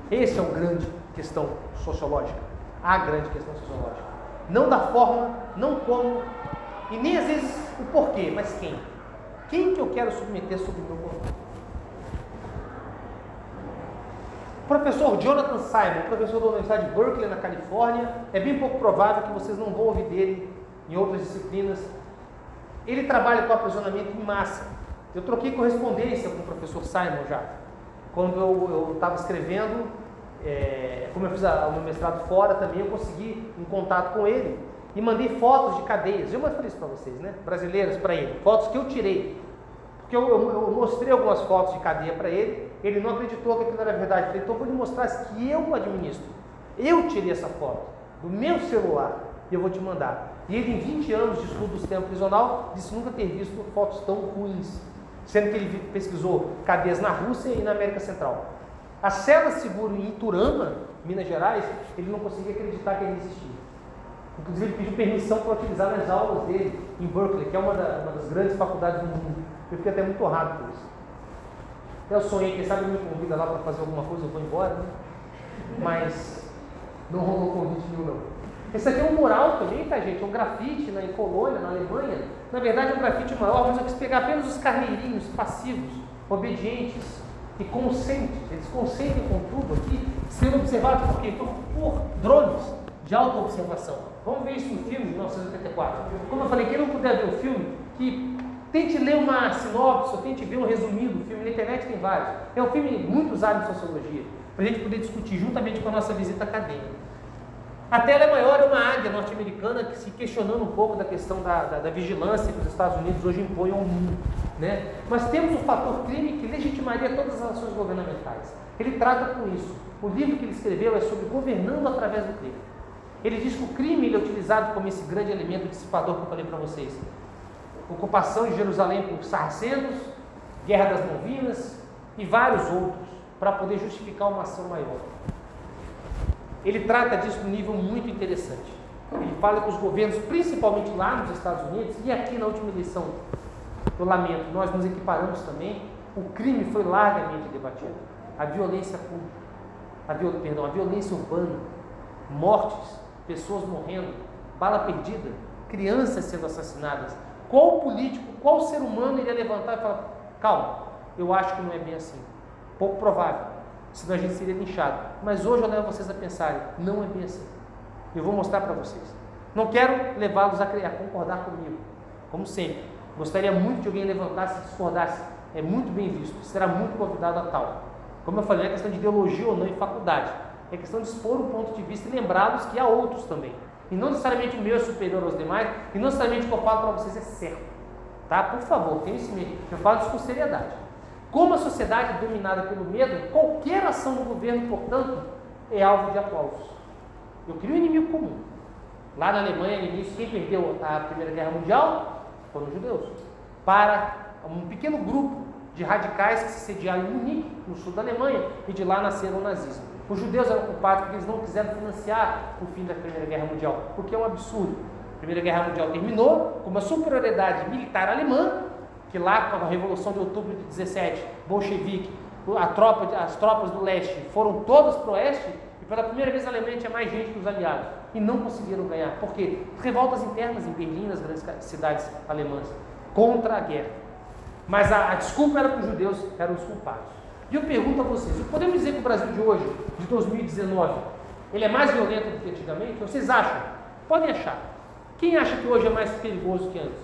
Esse é o grande questão sociológica. A grande questão sociológica. Não da forma, não como, e nem às vezes o porquê, mas quem. Quem que eu quero submeter sob o meu controle? Professor Jonathan Simon, professor da Universidade de Berkeley, na Califórnia, é bem pouco provável que vocês não vão ouvir dele em outras disciplinas. Ele trabalha com aprisionamento em massa. Eu troquei correspondência com o professor Simon já. Quando eu estava escrevendo, é, como eu fiz o meu mestrado fora também, eu consegui um contato com ele e mandei fotos de cadeias. Eu mostrei isso para vocês, né? Brasileiras para ele. Fotos que eu tirei. Porque eu, eu, eu mostrei algumas fotos de cadeia para ele, ele não acreditou que aquilo era verdade. Eu falei, então vou lhe mostrar que eu administro. Eu tirei essa foto do meu celular e eu vou te mandar. E ele, em 20 anos de estudo do sistema prisional, disse nunca ter visto fotos tão ruins sendo que ele pesquisou cadeias na Rússia e na América Central. A cela seguro em Iturama, Minas Gerais, ele não conseguia acreditar que ele existia. Inclusive, ele pediu permissão para utilizar nas aulas dele em Berkeley, que é uma, uma das grandes faculdades do mundo. Eu fiquei até muito honrado por isso. Eu sonhei, quem sabe me convida lá para fazer alguma coisa, eu vou embora, né? Mas não rolou convite nenhum, não. Esse aqui é um mural também, tá, gente? É um grafite na, em Colônia, na Alemanha. Na verdade, é um grafite maior, mas eu quis pegar apenas os carneirinhos passivos, obedientes e conscientes. Eles consentem com tudo aqui, sendo observados por quê? Por, por drones de auto-observação. Vamos ver isso no filme de 1984. Como eu falei, quem não puder ver o filme, que tente ler uma sinopse, ou tente ver um resumido do filme, na internet tem vários. É um filme muito usado em sociologia, para a gente poder discutir juntamente com a nossa visita acadêmica. A tela é maior, é uma águia norte-americana que se questionando um pouco da questão da, da, da, vigilância que os Estados Unidos hoje impõem ao mundo. Né? Mas temos o fator crime que legitimaria todas as ações governamentais. Ele trata com isso. O livro que ele escreveu é sobre governando através do crime. Ele diz que o crime é utilizado como esse grande elemento dissipador que eu falei para vocês. Ocupação de Jerusalém por sarracenos, guerra das Malvinas e vários outros, para poder justificar uma ação maior. Ele trata disso num nível muito interessante. Ele fala que os governos, principalmente lá nos Estados Unidos e aqui na última eleição, eu lamento, nós nos equiparamos também, o crime foi largamente debatido. A violência pública, a, viol, perdão, a violência urbana, mortes, pessoas morrendo, bala perdida, crianças sendo assassinadas. Qual político, qual ser humano iria levantar e falar: calma, eu acho que não é bem assim. Pouco provável, senão a gente seria linchado. Mas hoje eu levo vocês a pensarem: não é bem assim. Eu vou mostrar para vocês. Não quero levá-los a, a concordar comigo, como sempre. Gostaria muito de alguém levantasse e discordasse. É muito bem visto, será muito convidado a tal. Como eu falei, é questão de ideologia ou não em faculdade. É questão de expor um ponto de vista e lembrá-los que há outros também. E não necessariamente o meu é superior aos demais, e não necessariamente o que eu falo para vocês é certo. Tá? Por favor, tenha isso em mente. Eu falo isso com seriedade. Como a sociedade é dominada pelo medo, qualquer ação do governo, portanto, é alvo de aplausos. Eu crio um inimigo comum. Lá na Alemanha, no início, quem perdeu a Primeira Guerra Mundial foram os judeus. Para um pequeno grupo de radicais que se sediaram em Munique, no sul da Alemanha, e de lá nasceram o nazismo. Os judeus eram culpados porque eles não quiseram financiar o fim da Primeira Guerra Mundial, porque é um absurdo. A Primeira Guerra Mundial terminou com uma superioridade militar alemã, que lá com a Revolução de Outubro de 17, bolchevique, tropa, as tropas do leste foram todas para o oeste, e pela primeira vez a Alemanha tinha mais gente que os aliados, e não conseguiram ganhar. Por quê? Revoltas internas em Berlim, nas grandes cidades alemãs, contra a guerra. Mas a, a desculpa era que os judeus eram os culpados. E eu pergunto a vocês, podemos dizer que o Brasil de hoje, de 2019, ele é mais violento do que antigamente? Vocês acham? Podem achar. Quem acha que hoje é mais perigoso que antes?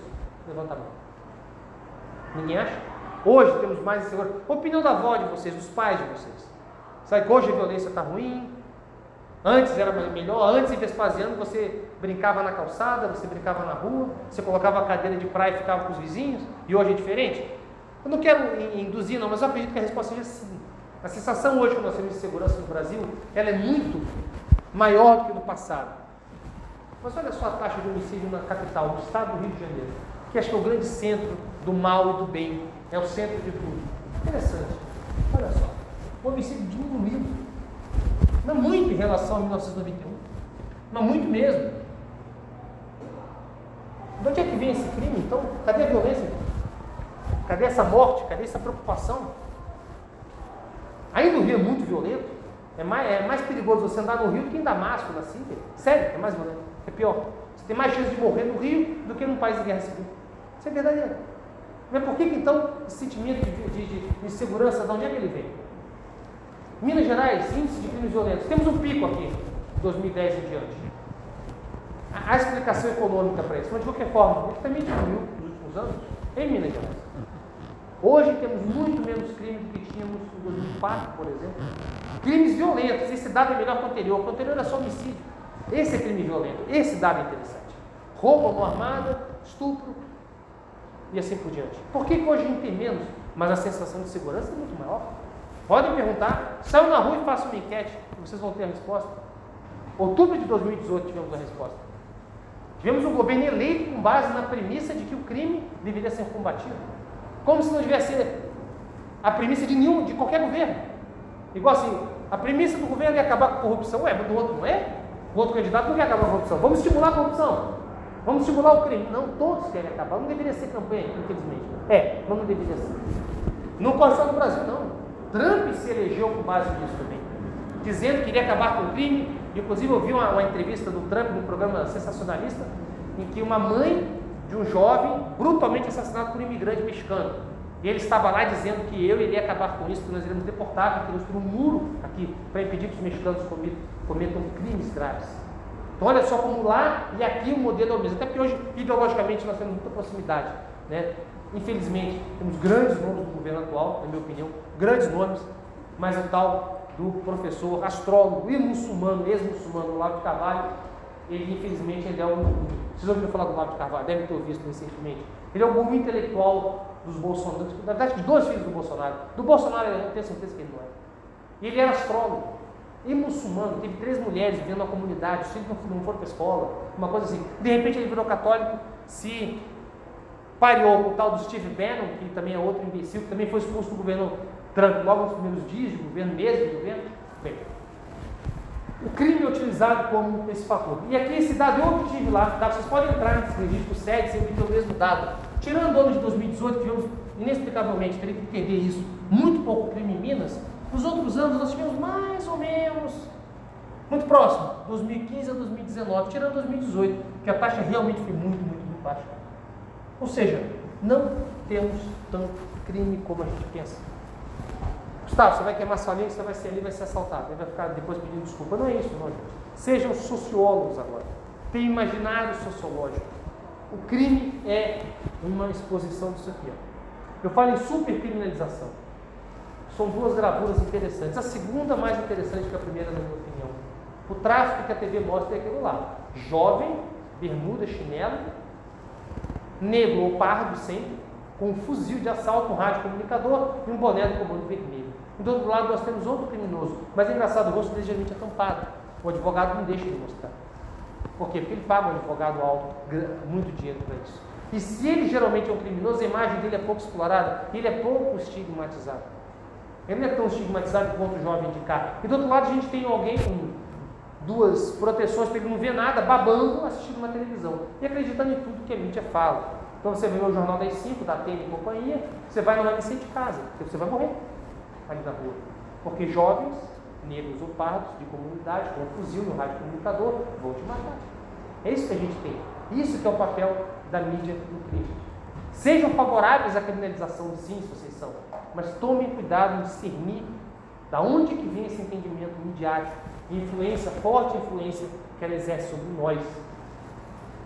Levanta a mão. Ninguém acha? Hoje temos mais insegurança. Opinião da avó de vocês, dos pais de vocês. Sabe que hoje a violência está ruim? Antes era melhor, antes em Vespasiano você brincava na calçada, você brincava na rua, você colocava a cadeira de praia e ficava com os vizinhos, e hoje é diferente? Eu não quero induzir, não, mas eu acredito que a resposta seja sim. A sensação hoje que nós temos de segurança no Brasil, ela é muito maior do que no passado. Mas olha só a taxa de homicídio na capital, no estado do Rio de Janeiro, que acho que é o grande centro do mal e do bem, é o centro de tudo. Interessante. Olha só, o homicídio diminuiu. Não muito em relação a 1991, mas muito mesmo. De onde é que vem esse crime, então? Cadê a violência? Cadê essa morte? Cadê essa preocupação? Ainda o Rio é muito violento. É mais, é mais perigoso você andar no Rio do que em Damasco, na Síria. Sério, é mais violento. É pior. Você tem mais chance de morrer no Rio do que num país de guerra civil. Isso é verdadeiro. Mas por que, que então esse sentimento de, de, de insegurança, de onde é que ele vem? Minas Gerais, índice de crimes violentos. Temos um pico aqui, 2010 em diante. A explicação econômica para isso, mas de qualquer forma, ele também diminuiu nos últimos anos em Minas Gerais. Hoje temos muito menos crimes do que tínhamos em 2004, por exemplo. Crimes violentos, esse dado é melhor que o anterior, o anterior era só homicídio. Esse é crime violento, esse dado é interessante. Roubo, mão armada, estupro e assim por diante. Por que, que hoje a gente tem menos, mas a sensação de segurança é muito maior? Podem perguntar, saiam na rua e façam uma enquete, vocês vão ter a resposta. Outubro de 2018 tivemos a resposta. Tivemos um governo eleito com base na premissa de que o crime deveria ser combatido. Como se não tivesse a premissa de nenhum, de qualquer governo. Igual assim, a premissa do governo é acabar com a corrupção. Ué, do outro não é? O outro candidato não quer acabar com a corrupção. Vamos estimular a corrupção. Vamos estimular o crime. Não, todos querem acabar. Não deveria ser campanha, infelizmente. É, mas não deveria ser. Não só no Brasil, não. Trump se elegeu com base nisso também. Dizendo que iria acabar com o crime. Inclusive, eu vi uma, uma entrevista do Trump num programa sensacionalista, em que uma mãe de um jovem brutalmente assassinado por um imigrante mexicano. E ele estava lá dizendo que eu iria acabar com isso, que nós iremos deportar, que nós um muro aqui para impedir que os mexicanos cometam crimes graves. Então, olha só como lá e aqui o modelo é o mesmo. Até porque hoje, ideologicamente, nós temos muita proximidade. Né? Infelizmente, temos grandes nomes do governo atual, na minha opinião, grandes nomes, mas o tal do professor astrólogo e muçulmano, ex-muçulmano, Olavo de Carvalho, ele infelizmente ele é um. Vocês ouviram falar do Olavo de Carvalho? Devem ter visto recentemente. Ele é um bom intelectual dos Bolsonaros, na verdade, dos dois filhos do Bolsonaro. Do Bolsonaro, eu tenho certeza que ele não é. Ele era astrólogo e muçulmano, teve três mulheres vivendo na comunidade, filhos não foram para escola, uma coisa assim. De repente ele virou católico, se pareou com o tal do Steve Bannon, que também é outro imbecil, que também foi expulso do governo logo nos primeiros dias de governo, mesmo de governo. Bem, o crime é utilizado como esse fator. E aqui esse dado eu obtive lá, tá? vocês podem entrar nesse registro SED sem obter o mesmo dado. Tirando o ano de 2018, tivemos inexplicavelmente, teria que entender isso, muito pouco crime em Minas, nos outros anos nós tivemos mais ou menos, muito próximo, 2015 a 2019, tirando 2018, que a taxa realmente foi muito, muito, muito baixa. Ou seja, não temos tanto crime como a gente pensa. Gustavo, você vai queimar sua língua, você vai ser ali, vai ser assaltado, ele vai ficar depois pedindo desculpa. Não é isso, não. Sejam sociólogos agora. Tem imaginário sociológico. O crime é uma exposição disso aqui. Eu falo em supercriminalização. São duas gravuras interessantes. A segunda mais interessante que a primeira, na minha opinião. O tráfico que a TV mostra é aquilo lá. Jovem, bermuda, chinelo, negro ou pardo sempre, com um fuzil de assalto, um rádio comunicador e um boné do comando vermelho. E do outro lado nós temos outro criminoso. Mas é engraçado, o rosto dele geralmente é tampado. O advogado não deixa ele mostrar. Por quê? Porque ele paga um advogado alto, muito dinheiro para isso. E se ele geralmente é um criminoso, a imagem dele é pouco explorada, ele é pouco estigmatizado. Ele não é tão estigmatizado quanto o jovem de cá. E do outro lado a gente tem alguém com duas proteções para ele não ver nada, babando, assistindo uma televisão e acreditando em tudo que a mídia fala. Então você vê o Jornal das 5, da Atene e companhia, você vai vai sair de casa, porque você vai morrer ali na rua. Porque jovens, negros ou pardos, de comunidade, com um fuzil no rádio comunicador, vão te matar. É isso que a gente tem. Isso que é o papel da mídia no crime. Sejam favoráveis à criminalização, sim, se vocês são, mas tomem cuidado em discernir da onde que vem esse entendimento midiático, influência, forte influência que ela exerce sobre nós.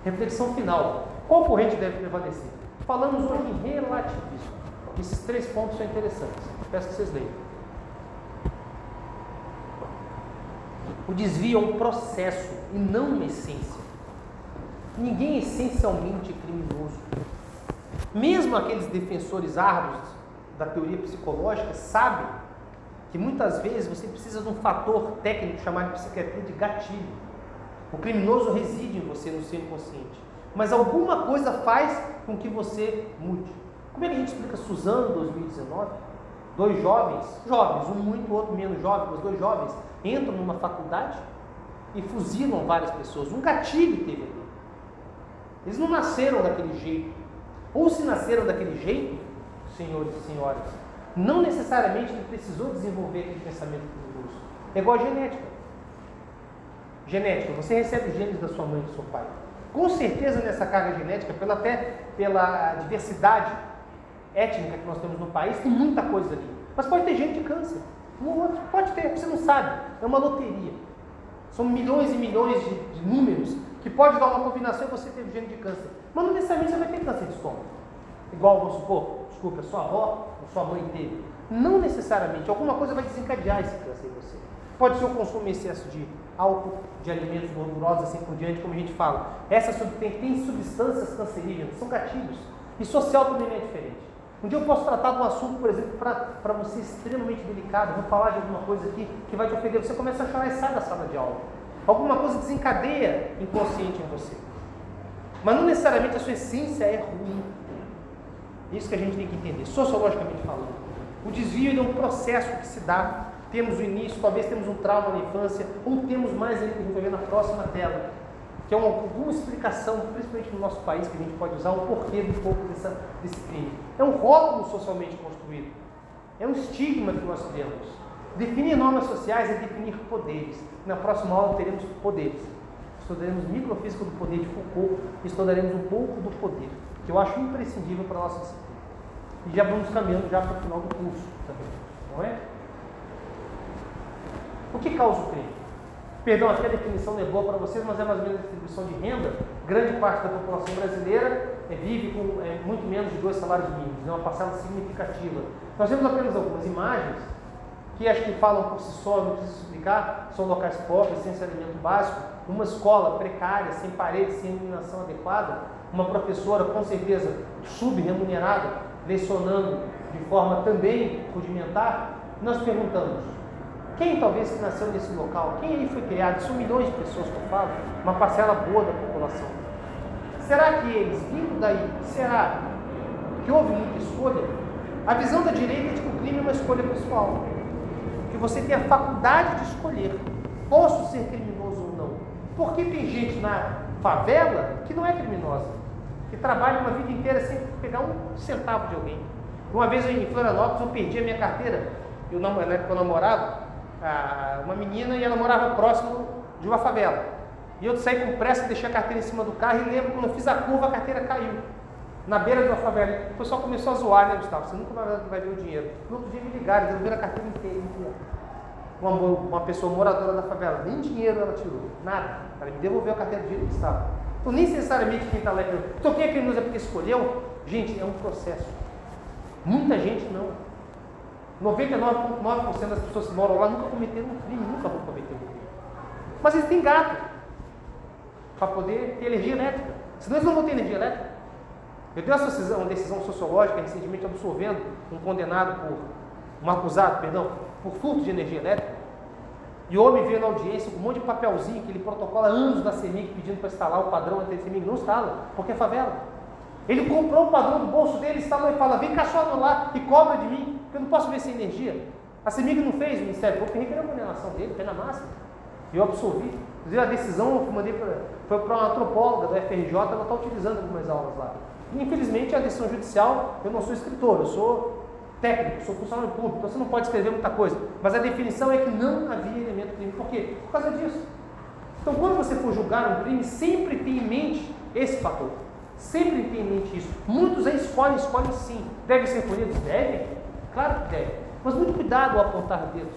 Reflexão final. Qual corrente deve prevalecer? Falamos hoje em relativismo. Esses três pontos são interessantes. Peço que vocês leiam. O desvio é um processo e não uma essência. Ninguém é essencialmente criminoso. Mesmo aqueles defensores árduos da teoria psicológica sabem que muitas vezes você precisa de um fator técnico chamado de psiquiatria de gatilho. O criminoso reside em você, no seu inconsciente. Mas alguma coisa faz com que você mude. Como é que a gente explica Suzano 2019? Dois jovens, jovens, um muito, outro menos jovem, mas dois jovens, entram numa faculdade e fuzilam várias pessoas. Um gatilho teve ali. Eles não nasceram daquele jeito. Ou se nasceram daquele jeito, senhores e senhoras, não necessariamente ele precisou desenvolver aquele pensamento criminoso. É igual a genética. Genética, você recebe genes da sua mãe e do seu pai. Com certeza nessa carga genética, pela, até pela diversidade étnica que nós temos no país, tem muita coisa ali. Mas pode ter gente de câncer. Um outro, pode ter, você não sabe. É uma loteria. São milhões e milhões de, de números que pode dar uma combinação e você ter gene de câncer. Mas não necessariamente você vai ter câncer de estômago. Igual, vamos supor, desculpa, sua avó ou sua mãe teve. Não necessariamente. Alguma coisa vai desencadear esse câncer. Pode ser o consumo em excesso de álcool, de alimentos gordurosos, assim por diante, como a gente fala. Essas tem, tem substâncias cancerígenas, são gatilhos. E social também é diferente. Um dia eu posso tratar de um assunto, por exemplo, para você extremamente delicado. Vou falar de alguma coisa aqui que vai te ofender. Você começa a chorar e sai da sala de aula. Alguma coisa desencadeia inconsciente em você. Mas não necessariamente a sua essência é ruim. Isso que a gente tem que entender, sociologicamente falando. O desvio é um processo que se dá. Temos o início, talvez temos um trauma na infância, ou temos mais ainda que a gente vai ver na próxima tela que é uma, alguma explicação, principalmente no nosso país, que a gente pode usar o porquê um pouco dessa, desse crime. É um rótulo socialmente construído. É um estigma que nós temos. Definir normas sociais é definir poderes. Na próxima aula teremos poderes. Estudaremos microfísica do poder de Foucault e estudaremos um pouco do poder, que eu acho imprescindível para a nossa disciplina. E já vamos caminhando já para o final do curso também, não é? O que causa o crime? Perdão, aqui a definição não é boa para vocês, mas é mais ou menos a distribuição de renda. Grande parte da população brasileira é, vive com é, muito menos de dois salários mínimos, é uma parcela significativa. Nós temos apenas algumas imagens que acho que falam por si só, não preciso explicar, são locais pobres, sem saneamento básico, uma escola precária, sem paredes, sem iluminação adequada, uma professora com certeza subremunerada, lecionando de forma também rudimentar, nós perguntamos, quem talvez nasceu nesse local? Quem aí foi criado? São milhões de pessoas que eu falo, uma parcela boa da população. Será que eles, vindo daí, será que houve muita escolha, a visão da direita é de que o crime é uma escolha pessoal. Que você tem a faculdade de escolher. Posso ser criminoso ou não? Porque tem gente na favela que não é criminosa, que trabalha uma vida inteira sem pegar um centavo de alguém. Uma vez em Florianópolis eu perdi a minha carteira. Eu, na época eu namorava uma menina e ela morava próximo de uma favela. E eu saí com pressa, deixei a carteira em cima do carro e lembro quando eu fiz a curva a carteira caiu. Na beira de uma favela. O pessoal começou a zoar, né, Gustavo? Você nunca vai, vai ver o dinheiro. No outro dia me ligaram, devolveram a carteira inteira. Uma, uma pessoa moradora da favela, nem dinheiro ela tirou, nada. Ela me devolveu a carteira jeito que estava. Então, nem necessariamente quem está lá é Então, quem é criminoso é porque escolheu? Gente, é um processo. Muita gente não. 99,9% das pessoas que moram lá nunca cometeram um crime, nunca vão cometer um crime. Mas eles têm gato para poder ter energia elétrica. Senão eles não vão ter energia elétrica. Eu tenho uma decisão, sociológica recentemente absolvendo um condenado por, um acusado, perdão, por furto de energia elétrica. E o homem veio na audiência com um monte de papelzinho que ele protocola anos da CEMIG pedindo para instalar o padrão da CEMIG. Não instala, porque é favela. Ele comprou o padrão do bolso dele, instalou e fala: vem cá só lá e cobra de mim, porque eu não posso ver sem energia. A CEMIG não fez, o Ministério Público requereu a condenação dele, pena máxima. E eu absolvi. Inclusive a decisão eu mandei pra, foi para uma antropóloga da FRJ, ela está utilizando algumas aulas lá. E, infelizmente a decisão judicial, eu não sou escritor, eu sou técnico, sou funcionário público, então você não pode escrever muita coisa. Mas a definição é que não havia elemento crime. Por quê? Por causa disso. Então, quando você for julgar um crime, sempre tenha em mente esse fator. Sempre tenha em mente isso. Muitos aí escolhem, escolhem sim. Devem ser punidos? Devem. Claro que devem. Mas muito cuidado ao apontar dedos.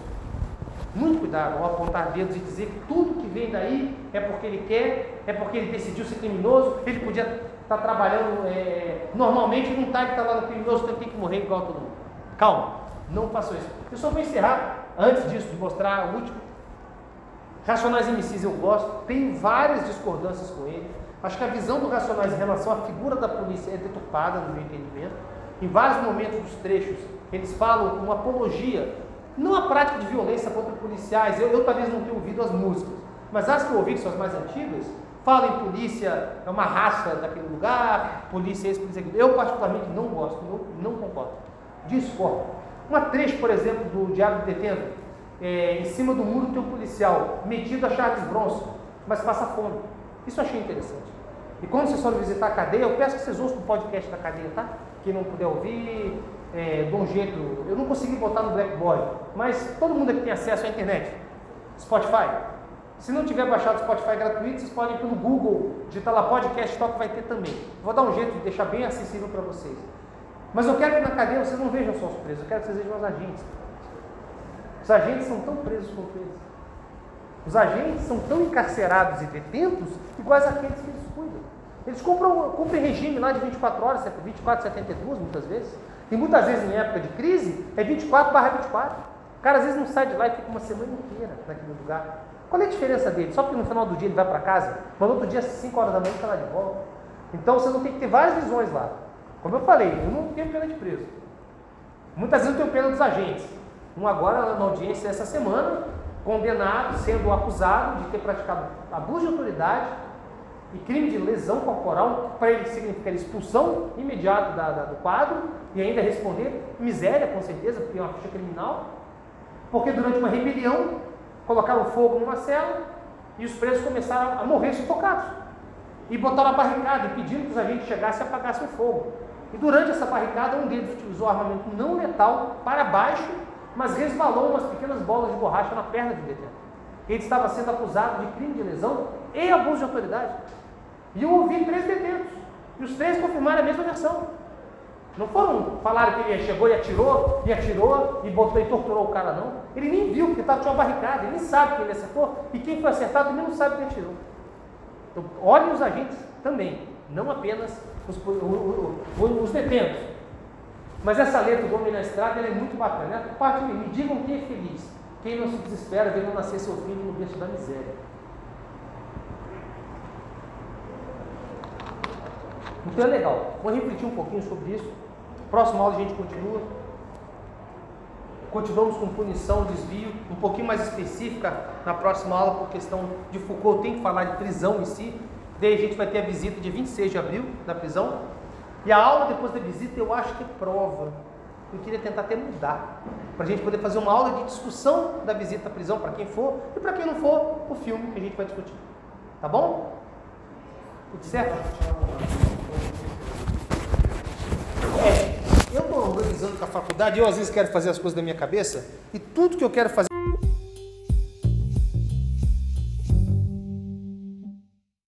Muito cuidado ao apontar dedos e dizer que tudo que vem daí é porque ele quer, é porque ele decidiu ser criminoso, ele podia estar trabalhando é, normalmente, não está, ele está lá no criminoso, então tem que morrer igual todo mundo. Calma, não façam isso. Eu só vou encerrar, antes disso, de mostrar o último. Racionais MCs eu gosto, tenho várias discordâncias com ele. Acho que a visão do Racionais em relação à figura da polícia é deturpada no meu entendimento. Em vários momentos dos trechos, eles falam uma apologia, não a prática de violência contra policiais. Eu, eu talvez não tenha ouvido as músicas, mas as que eu ouvi, que são as mais antigas, falam em polícia, é uma raça daquele lugar, polícia esse, polícia aquilo. Eu, particularmente, não gosto, não, não concordo discorda. Uma trecho, por exemplo, do Diário do Detento, é, em cima do muro tem um policial metido a Charles Bronson, mas passa fome. Isso eu achei interessante. E quando vocês forem visitar a cadeia, eu peço que vocês ouçam o podcast da cadeia, tá? Quem não puder ouvir, é, de um jeito. Eu não consegui botar no Blackboard, mas todo mundo aqui tem acesso à internet. Spotify. Se não tiver baixado Spotify gratuito, vocês podem ir pelo Google, digitar lá podcast talk, vai ter também. Vou dar um jeito de deixar bem acessível para vocês. Mas eu quero que na cadeia vocês não vejam só os presos, eu quero que vocês vejam os agentes. Os agentes são tão presos quanto eles. Os agentes são tão encarcerados e detentos iguais àqueles que eles cuidam. Eles cumprem, cumprem regime lá de 24 horas, 24, 72 muitas vezes. E muitas vezes em época de crise é 24 barra 24. O cara às vezes não sai de lá e fica uma semana inteira naquele lugar. Qual é a diferença dele? Só porque no final do dia ele vai para casa, mas outro dia, às 5 horas da manhã, está lá de volta. Então você não tem que ter várias visões lá. Como eu falei, eu não tenho pena de preso. Muitas vezes eu tenho pena dos agentes. Um agora na audiência essa semana, condenado, sendo acusado de ter praticado abuso de autoridade e crime de lesão corporal, para ele significar expulsão imediata da, da, do quadro e ainda responder miséria, com certeza, porque é uma ficha criminal, porque durante uma rebelião colocaram fogo numa cela e os presos começaram a morrer sufocados. E botaram a barricada pediram que os agentes chegassem e apagassem o fogo. E durante essa barricada, um deles utilizou armamento não letal para baixo, mas resvalou umas pequenas bolas de borracha na perna de um detento. Ele estava sendo acusado de crime de lesão e abuso de autoridade. E eu ouvi três detentos. E os três confirmaram a mesma versão. Não foram falar que ele chegou e atirou, e atirou, e botou e torturou o cara, não. Ele nem viu, porque estava tinha uma barricada, ele nem sabe que ele acertou, e quem foi acertado também não sabe que atirou. Então, olhem os agentes também, não apenas os, os, os detentos. Mas essa letra do Homem na Estrada é muito bacana. Né? Parte me digam quem é feliz. Quem não se desespera vendo nascer seu filho no berço da miséria. Então é legal. Vou refletir um pouquinho sobre isso. Próxima aula a gente continua. Continuamos com punição, desvio, um pouquinho mais específica na próxima aula, por questão de Foucault, tem que falar de prisão em si, Daí a gente vai ter a visita de 26 de abril da prisão. E a aula depois da visita eu acho que é prova. Eu queria tentar até mudar. Para a gente poder fazer uma aula de discussão da visita à prisão para quem for e para quem não for, o filme que a gente vai discutir. Tá bom? Certo? É, eu estou organizando com a faculdade, eu às vezes quero fazer as coisas da minha cabeça e tudo que eu quero fazer.